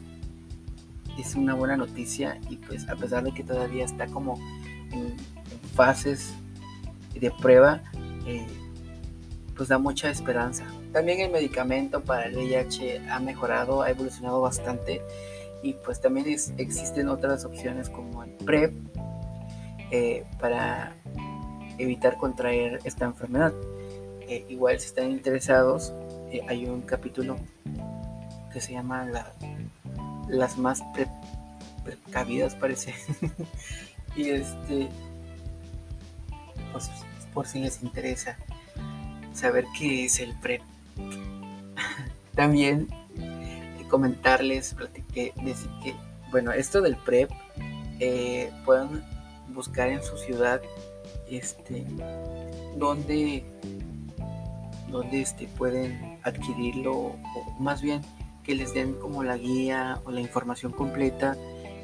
es una buena noticia y pues a pesar de que todavía está como en, fases de prueba, eh, pues da mucha esperanza. También el medicamento para el VIH ha mejorado, ha evolucionado bastante y pues también existen otras opciones como el PrEP eh, para evitar contraer esta enfermedad. Eh, igual si están interesados, eh, hay un capítulo que se llama las más precavidas parece. y este, pues por si les interesa saber qué es el PrEP. También eh, comentarles, decir que, bueno, esto del PrEP, pueden buscar en su ciudad este, donde, donde este, pueden adquirirlo, o más bien que les den como la guía o la información completa.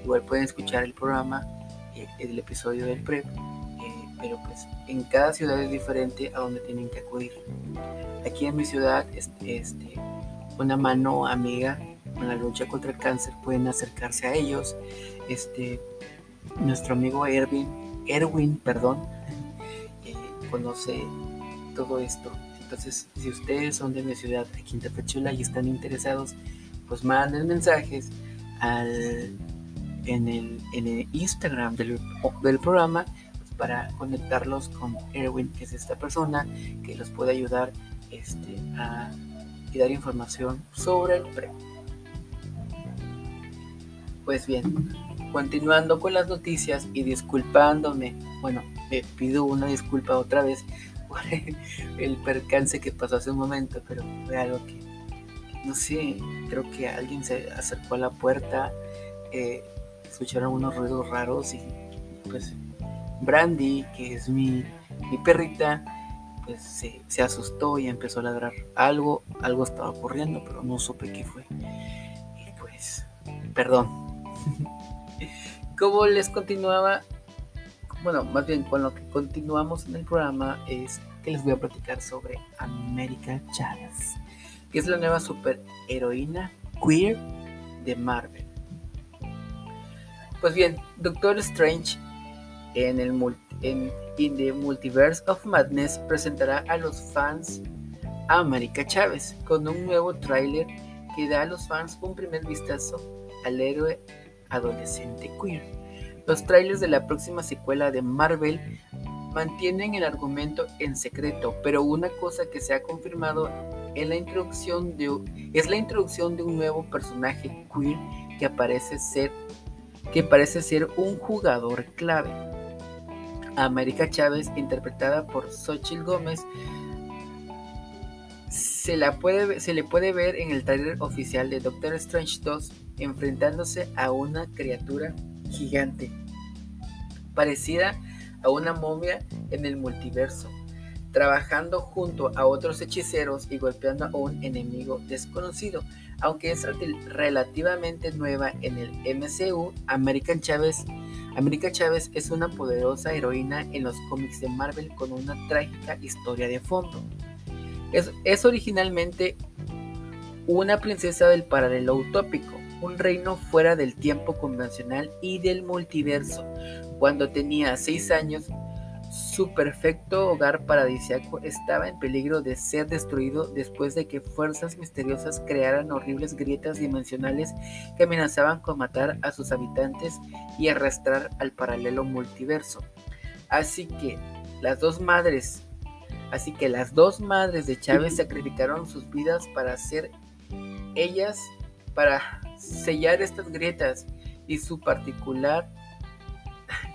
Igual pueden escuchar el programa, eh, el episodio del PREP, eh, pero pues en cada ciudad es diferente a donde tienen que acudir. Aquí en mi ciudad, este, una mano amiga con la lucha contra el cáncer pueden acercarse a ellos. Este, nuestro amigo Erwin, Erwin, perdón, conoce todo esto. Entonces, si ustedes son de mi ciudad, de Quintapechula, y están interesados, pues manden mensajes al, en, el, en el Instagram del, del programa para conectarlos con Erwin, que es esta persona que los puede ayudar este, a y dar información sobre el pre. Pues bien, continuando con las noticias y disculpándome, bueno, me pido una disculpa otra vez por el percance que pasó hace un momento, pero fue algo que, no sé, creo que alguien se acercó a la puerta, eh, escucharon unos ruidos raros y pues Brandy, que es mi, perrita, pues se, se, asustó y empezó a ladrar. Algo, algo estaba ocurriendo, pero no supe qué fue. Y pues, perdón. Como les continuaba, bueno, más bien con lo que continuamos en el programa es que les voy a platicar sobre América Chávez, que es la nueva superheroína queer de Marvel. Pues bien, Doctor Strange en el In the Multiverse of Madness presentará a los fans a América Chávez con un nuevo tráiler que da a los fans un primer vistazo al héroe adolescente queer. Los trailers de la próxima secuela de Marvel mantienen el argumento en secreto, pero una cosa que se ha confirmado es la introducción de, es la introducción de un nuevo personaje queer que, aparece ser, que parece ser un jugador clave. América Chávez, interpretada por Xochitl Gómez, se, la puede, se le puede ver en el trailer oficial de Doctor Strange 2 enfrentándose a una criatura gigante, parecida a una momia en el multiverso, trabajando junto a otros hechiceros y golpeando a un enemigo desconocido. Aunque es relativamente nueva en el MCU, América Chávez es una poderosa heroína en los cómics de Marvel con una trágica historia de fondo. Es, es originalmente una princesa del paralelo utópico, un reino fuera del tiempo convencional y del multiverso. Cuando tenía seis años, su perfecto hogar paradisiaco estaba en peligro de ser destruido después de que fuerzas misteriosas crearan horribles grietas dimensionales que amenazaban con matar a sus habitantes y arrastrar al paralelo multiverso. Así que las dos madres, así que las dos madres de Chávez sacrificaron sus vidas para hacer ellas para sellar estas grietas y su particular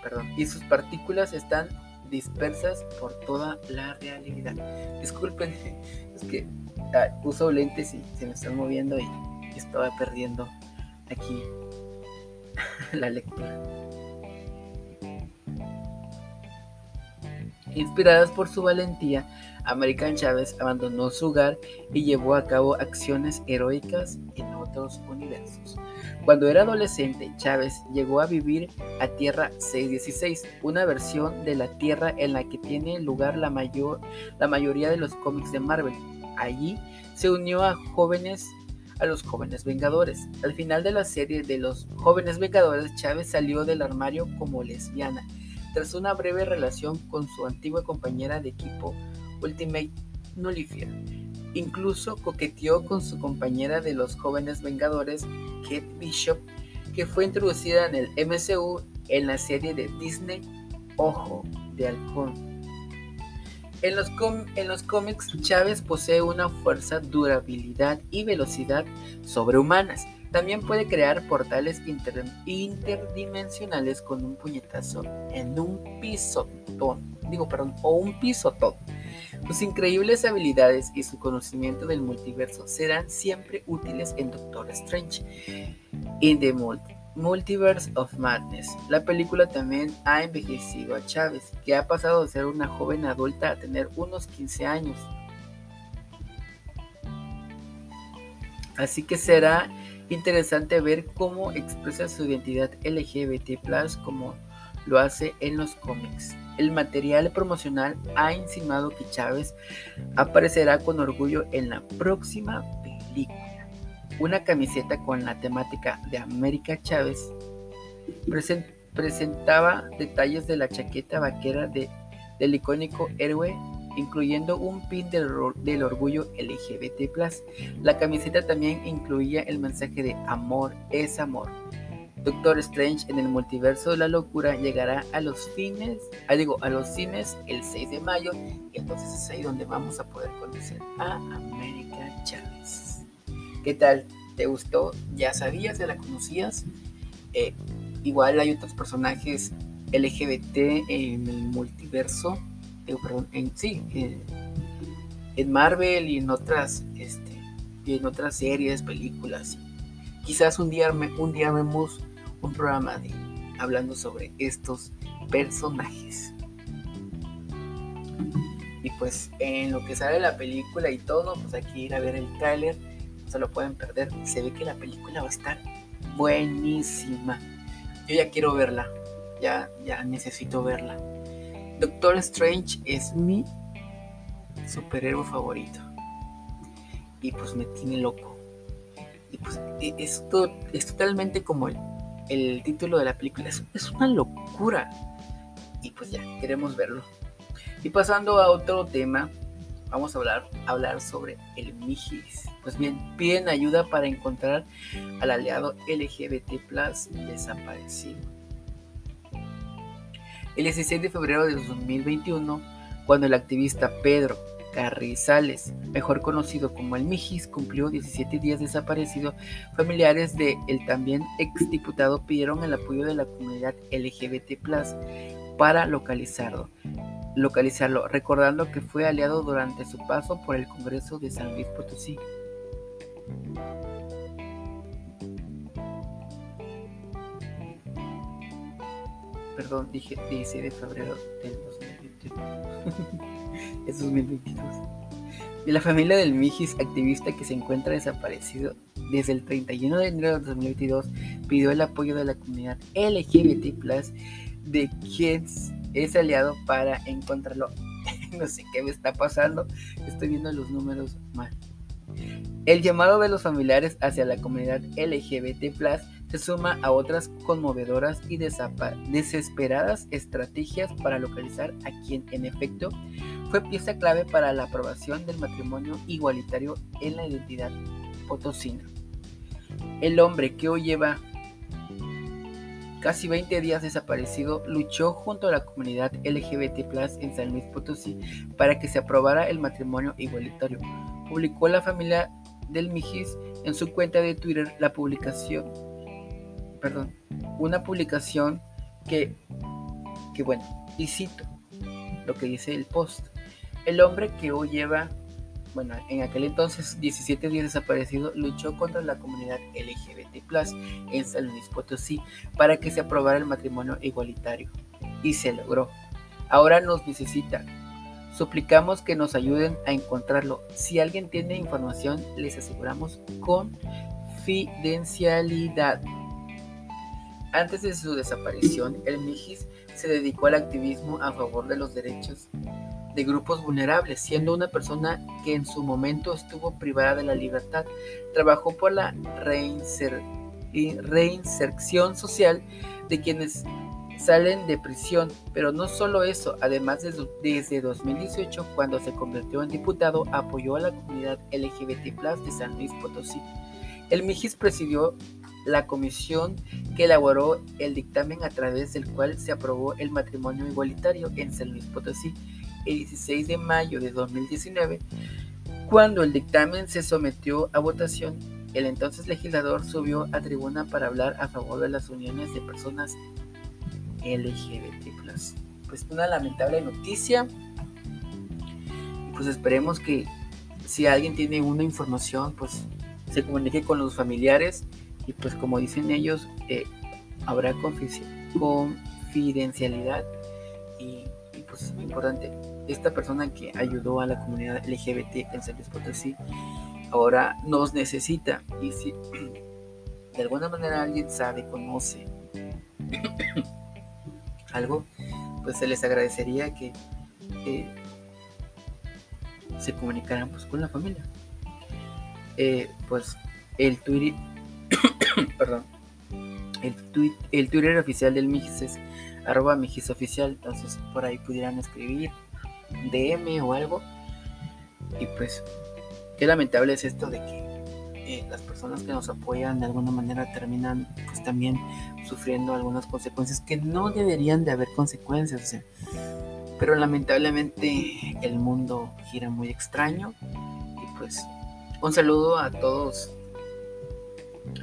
perdón, y sus partículas están dispersas por toda la realidad. Disculpen, es que ah, uso lentes y se me están moviendo y, estaba perdiendo aquí la lectura. Inspiradas por su valentía, American Chávez abandonó su hogar y llevó a cabo acciones heroicas en otros universos. Cuando era adolescente, Chávez llegó a vivir a Tierra 616, una versión de la Tierra en la que tiene lugar la, mayor, la mayoría de los cómics de Marvel. Allí se unió a jóvenes a los jóvenes Vengadores. Al final de la serie de los jóvenes Vengadores, Chávez salió del armario como lesbiana, tras una breve relación con su antigua compañera de equipo Ultimate Nullifier. Incluso coqueteó con su compañera de los jóvenes Vengadores, Kate Bishop, que fue introducida en el MCU en la serie de Disney Ojo de Halcón. En los, cómics, Chávez posee una fuerza, durabilidad y velocidad sobrehumanas. También puede crear portales interdimensionales con un puñetazo en un pisotón. Digo, perdón, o un pisotón. Sus increíbles habilidades y su conocimiento del multiverso serán siempre útiles en Doctor Strange. In the Multiverse of Madness. La película también ha envejecido a Chávez, que ha pasado de ser una joven adulta a tener unos 15 años. Así que será interesante ver cómo expresa su identidad LGBT, como lo hace en los cómics. El material promocional ha insinuado que Chávez aparecerá con orgullo en la próxima película. Una camiseta con la temática de América Chávez presentaba detalles de la chaqueta vaquera del icónico héroe incluyendo un pin del, orgullo LGBT. La camiseta también incluía el mensaje de amor es amor, Doctor Strange en el multiverso de la locura llegará a los fines, ah, digo, a los cines el 6 de mayo y entonces es ahí donde vamos a poder conocer a América Chávez. ¿Qué tal? ¿Te gustó? ¿Ya sabías? ¿Ya la conocías? Eh, igual hay otros personajes LGBT en el multiverso, perdón, en, sí, en Marvel y en otras, este, y en otras series, películas. Quizás un día, un día vemos un programa hablando sobre estos personajes. Y pues en lo que sale la película y todo, pues hay que ir a ver el tráiler, no se lo pueden perder. Se ve que la película va a estar buenísima. Yo ya quiero verla, ya, ya necesito verla. Doctor Strange es mi superhéroe favorito. Y pues me tiene loco. Y pues e, esto es totalmente como el el título de la película. Es, una locura. Y pues ya, queremos verlo. Y pasando a otro tema, vamos a hablar, hablar sobre el Mijis. Pues bien, piden ayuda para encontrar al aliado LGBT Plus desaparecido. El 16 de febrero de 2021, cuando el activista Pedro Carrizales, mejor conocido como el Mijis, cumplió 17 días desaparecido, familiares de el también exdiputado pidieron el apoyo de la comunidad LGBT para localizarlo, localizarlo, recordando que fue aliado durante su paso por el Congreso de San Luis Potosí. Perdón, dije 16 de febrero del 2021. es 2022. Y la familia del Mijis, activista que se encuentra desaparecido desde el 31 de enero de 2022, pidió el apoyo de la comunidad LGBT, de quien es aliado para encontrarlo. no sé qué me está pasando, estoy viendo los números mal. El llamado de los familiares hacia la comunidad LGBT se suma a otras conmovedoras y desesperadas estrategias para localizar a quien en efecto fue pieza clave para la aprobación del matrimonio igualitario en la identidad potosina. El hombre que hoy lleva casi 20 días desaparecido, luchó junto a la comunidad LGBT en San Luis Potosí para que se aprobara el matrimonio igualitario. Publicó la familia del Mijis en su cuenta de Twitter la publicación, perdón, una publicación que, que bueno, y cito lo que dice el post. El hombre que hoy lleva, bueno, en aquel entonces 17 días desaparecido, luchó contra la comunidad LGBT en San Luis Potosí para que se aprobara el matrimonio igualitario. Y se logró. Ahora nos necesita. Suplicamos que nos ayuden a encontrarlo. Si alguien tiene información, les aseguramos confidencialidad. Antes de su desaparición, el Mijis se dedicó al activismo a favor de los derechos de grupos vulnerables, siendo una persona que en su momento estuvo privada de la libertad. Trabajó por la reinserción social de quienes salen de prisión, pero no solo eso, además desde 2018, cuando se convirtió en diputado, apoyó a la comunidad LGBT de San Luis Potosí. El Mijis presidió la comisión que elaboró el dictamen a través del cual se aprobó el matrimonio igualitario en San Luis Potosí el 16 de mayo de 2019, cuando el dictamen se sometió a votación, el entonces legislador subió a tribuna para hablar a favor de las uniones de personas LGBT. Pues una lamentable noticia. Pues esperemos que si alguien tiene una información, pues se comunique con los familiares y pues como dicen ellos, eh, habrá confidencialidad y, y pues importante esta persona que ayudó a la comunidad LGBT en San Luis Potosí ahora nos necesita y si de alguna manera alguien sabe, conoce algo, pues se les agradecería que se comunicaran pues, con la familia. Eh, pues el Twitter, perdón, el, tweet, el Twitter oficial del Mijis es arroba Mijis oficial, entonces por ahí pudieran escribir DM o algo. Y pues, qué lamentable es esto de que eh, las personas que nos apoyan de alguna manera terminan pues también sufriendo algunas consecuencias que no deberían de haber consecuencias. pero lamentablemente el mundo gira muy extraño. Y pues, un saludo a todos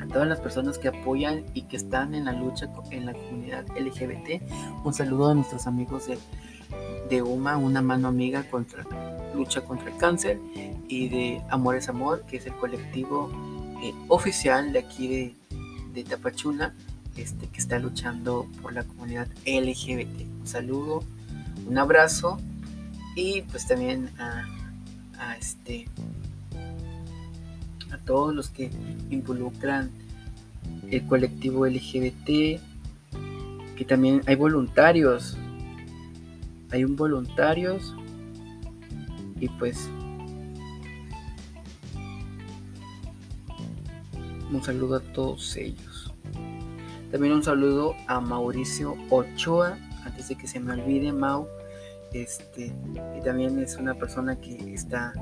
a todas las personas que apoyan y que están en la lucha en la comunidad LGBT. Un saludo a nuestros amigos de de UMA, una mano amiga contra lucha contra el cáncer, y de Amor es Amor, que es el colectivo eh, oficial de aquí de, de Tapachula, este, que está luchando por la comunidad LGBT. Un saludo, un abrazo y pues también a, este a todos los que involucran el colectivo LGBT, que también hay voluntarios hay un voluntarios y pues un saludo a todos ellos. También un saludo a Mauricio Ochoa, antes de que se me olvide, Mau, este, y también es una persona que está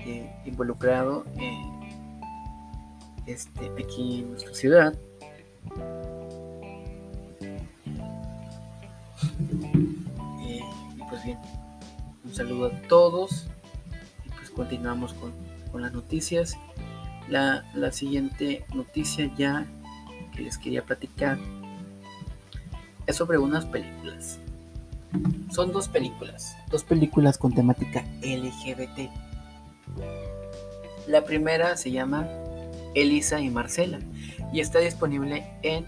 eh, involucrado este, aquí en nuestra ciudad. Bien, un saludo a todos y pues continuamos con, las noticias. La, la siguiente noticia ya que les quería platicar es sobre unas películas. Son dos películas, dos películas con temática LGBT. La primera se llama Elisa y Marcela y está disponible en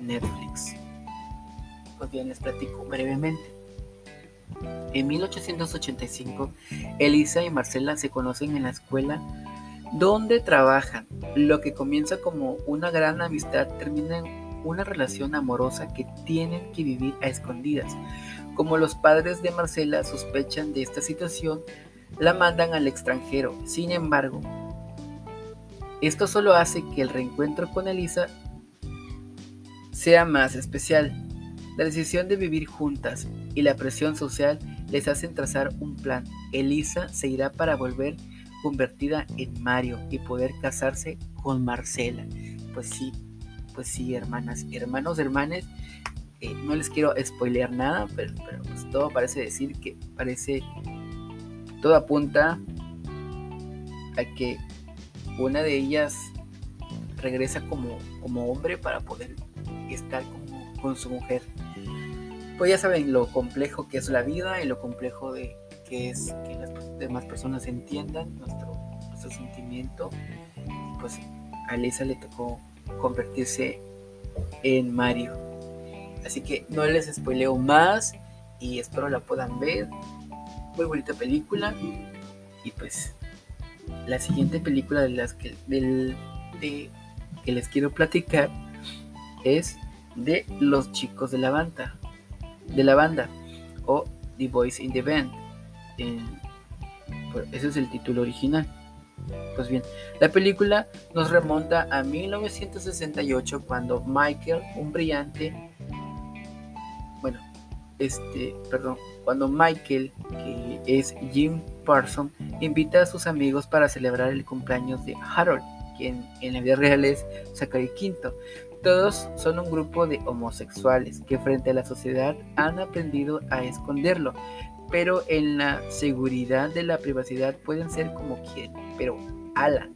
Netflix. Pues bien, les platico brevemente. En 1885, Elisa y Marcela se conocen en la escuela donde trabajan. Lo que comienza como una gran amistad termina en una relación amorosa que tienen que vivir a escondidas. Como los padres de Marcela sospechan de esta situación, la mandan al extranjero. Sin embargo, Esto solo hace que el reencuentro con Elisa sea más especial. La decisión de vivir juntas y la presión social les hacen trazar un plan. Elisa se irá para volver convertida en Mario y poder casarse con Marcela. Pues sí, pues sí, hermanas, hermanos, hermanes, eh, no les quiero spoilear nada, pero, pues todo parece decir que parece, todo apunta a que una de ellas regresa como, como hombre para poder estar con su mujer. Pues ya saben lo complejo que es la vida y lo complejo de que es que las demás personas entiendan nuestro, sentimiento. Pues a Lisa le tocó convertirse en Mario. Así que no les spoileo más y espero la puedan ver. Muy bonita película. Y pues la siguiente película de las que, del, de, que les quiero platicar es de Los chicos de la banda. De la banda. O The Boys in the Band. ese es el título original. Pues bien, la película nos remonta a 1968 cuando Michael, un brillante, bueno, este, perdón, cuando Michael, que es Jim Parson, invita a sus amigos para celebrar el cumpleaños de Harold, quien en la vida real es Zachary Quinto. Todos son un grupo de homosexuales que frente a la sociedad han aprendido a esconderlo, pero en la seguridad de la privacidad pueden ser como quieren. Pero Alan,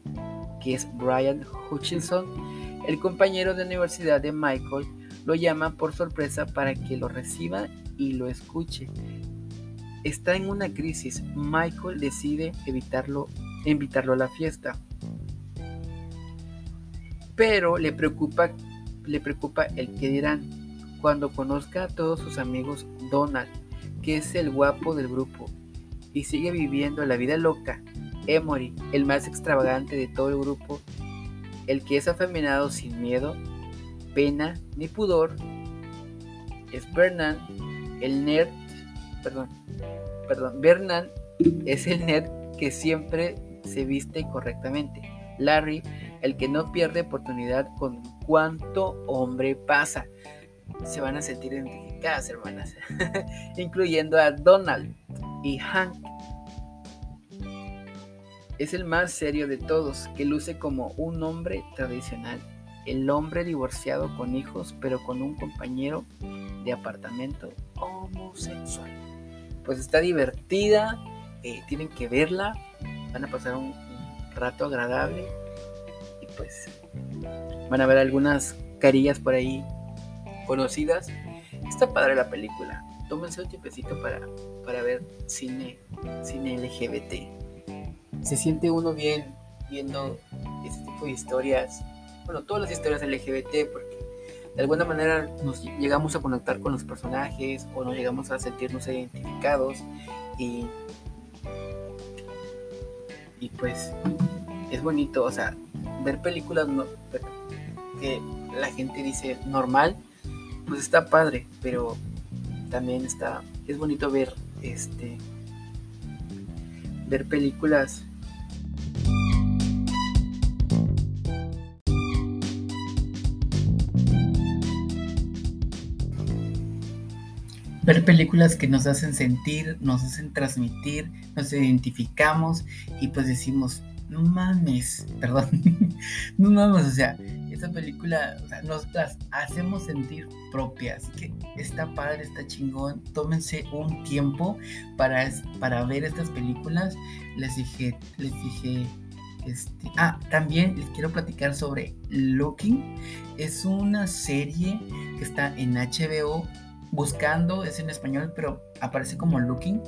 que es Brian Hutchinson, el compañero de universidad de Michael, lo llama por sorpresa para que lo reciba y lo escuche. Está en una crisis. Michael decide evitarlo, invitarlo a la fiesta. Pero le preocupa, le preocupa el que dirán. Cuando conozca a todos sus amigos, Donald, que es el guapo del grupo, y sigue viviendo la vida loca, Emory, el más extravagante de todo el grupo, el que es afeminado sin miedo, pena ni pudor, es Bernard, el nerd, perdón, perdón, Bernard es el nerd que siempre se viste correctamente. Larry, el que no pierde oportunidad con cuánto hombre pasa. Se van a sentir identificadas, hermanas, incluyendo a Donald y Hank, es el más serio de todos, que luce como un hombre tradicional, el hombre divorciado con hijos, pero con un compañero de apartamento homosexual. Pues está divertida, eh, tienen que verla, van a pasar un, rato agradable y pues van a ver algunas carillas por ahí conocidas. Está padre la película. Tómense un tiempecito para, para ver cine, cine LGBT se siente uno bien viendo este tipo de historias, bueno, todas las historias LGBT, porque de alguna manera nos llegamos a conectar con los personajes o nos llegamos a sentirnos identificados y, y pues es bonito, o sea, ver películas que la gente dice normal, pues está padre, pero también está, es bonito ver este ver películas. Ver películas que nos hacen sentir, nos hacen transmitir, nos identificamos y pues decimos, no mames, perdón, no mames, o sea, esta película nos las hacemos sentir propias, que está padre, está chingón, tómense un tiempo para, para ver estas películas, les dije, les dije, este, ah, también les quiero platicar sobre Looking. Es una serie que está en HBO Buscando es en español, pero aparece como Looking.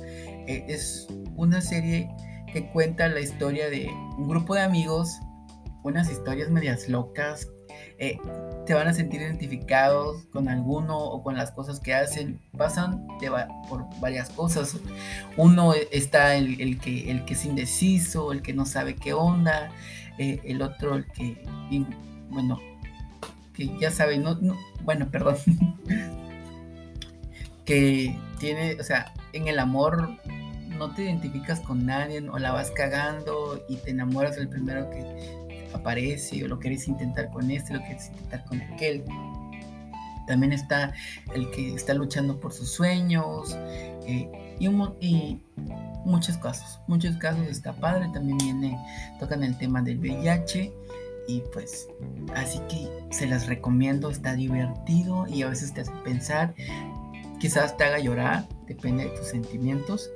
Eh, es una serie que cuenta la historia de un grupo de amigos, unas historias medias locas. Eh, te van a sentir identificados con alguno o con las cosas que hacen. Pasan por varias cosas. Uno está el, que, el que es indeciso, el que no sabe qué onda. Eh, el otro, el que, bueno, que ya sabe, no bueno, perdón. que tiene, o sea, en el amor no te identificas con nadie o la vas cagando y te enamoras del primero que aparece o lo querés intentar con este, lo querés intentar con aquel. También está el que está luchando por sus sueños eh, y, y, muchos casos. Muchos casos está padre. También viene, tocan el tema del VIH y pues así que se las recomiendo. Está divertido y a veces te hace pensar. Quizás te haga llorar, depende de tus sentimientos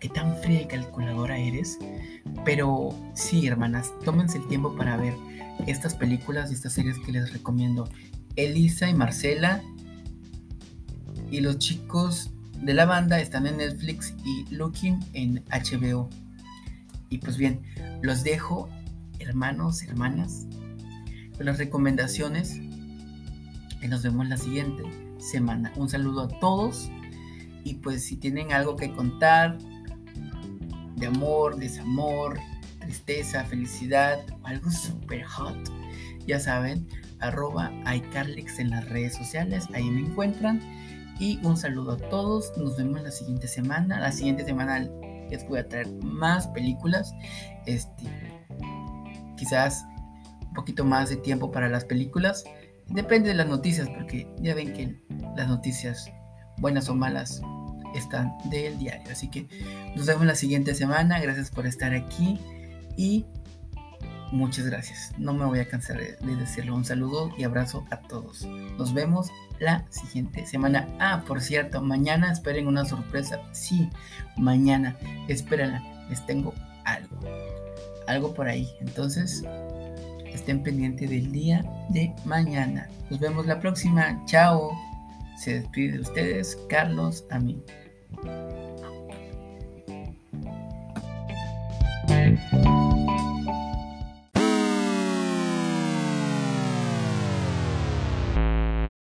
qué tan fría y calculadora eres. Pero sí, hermanas, tómense el tiempo para ver estas películas y estas series que les recomiendo. Elisa y Marcela y los chicos de la banda están en Netflix y Looking en HBO. Y pues bien, los dejo, hermanos, hermanas, con las recomendaciones. Y nos vemos la siguiente semana. Un saludo a todos. Y pues si tienen algo que contar de amor, desamor, tristeza, felicidad, algo super hot, ya saben, arroba iCarlix en las redes sociales, ahí me encuentran. Y un saludo a todos, nos vemos la siguiente semana. La siguiente semana les voy a traer más películas. Este, quizás un poquito más de tiempo para las películas. Depende de las noticias, porque ya ven que las noticias, buenas o malas, están del diario. Así que nos vemos la siguiente semana. Gracias por estar aquí y Muchas gracias. No me voy a cansar de, decirlo. Un saludo y abrazo a todos. Nos vemos la siguiente semana. Ah, por cierto, mañana esperen una sorpresa. Sí, mañana. Espérenla. Les tengo algo. Algo por ahí. Entonces, estén pendientes del día de mañana. Nos vemos la próxima. Chao. Se despide de ustedes, Carlos Amin. Bye.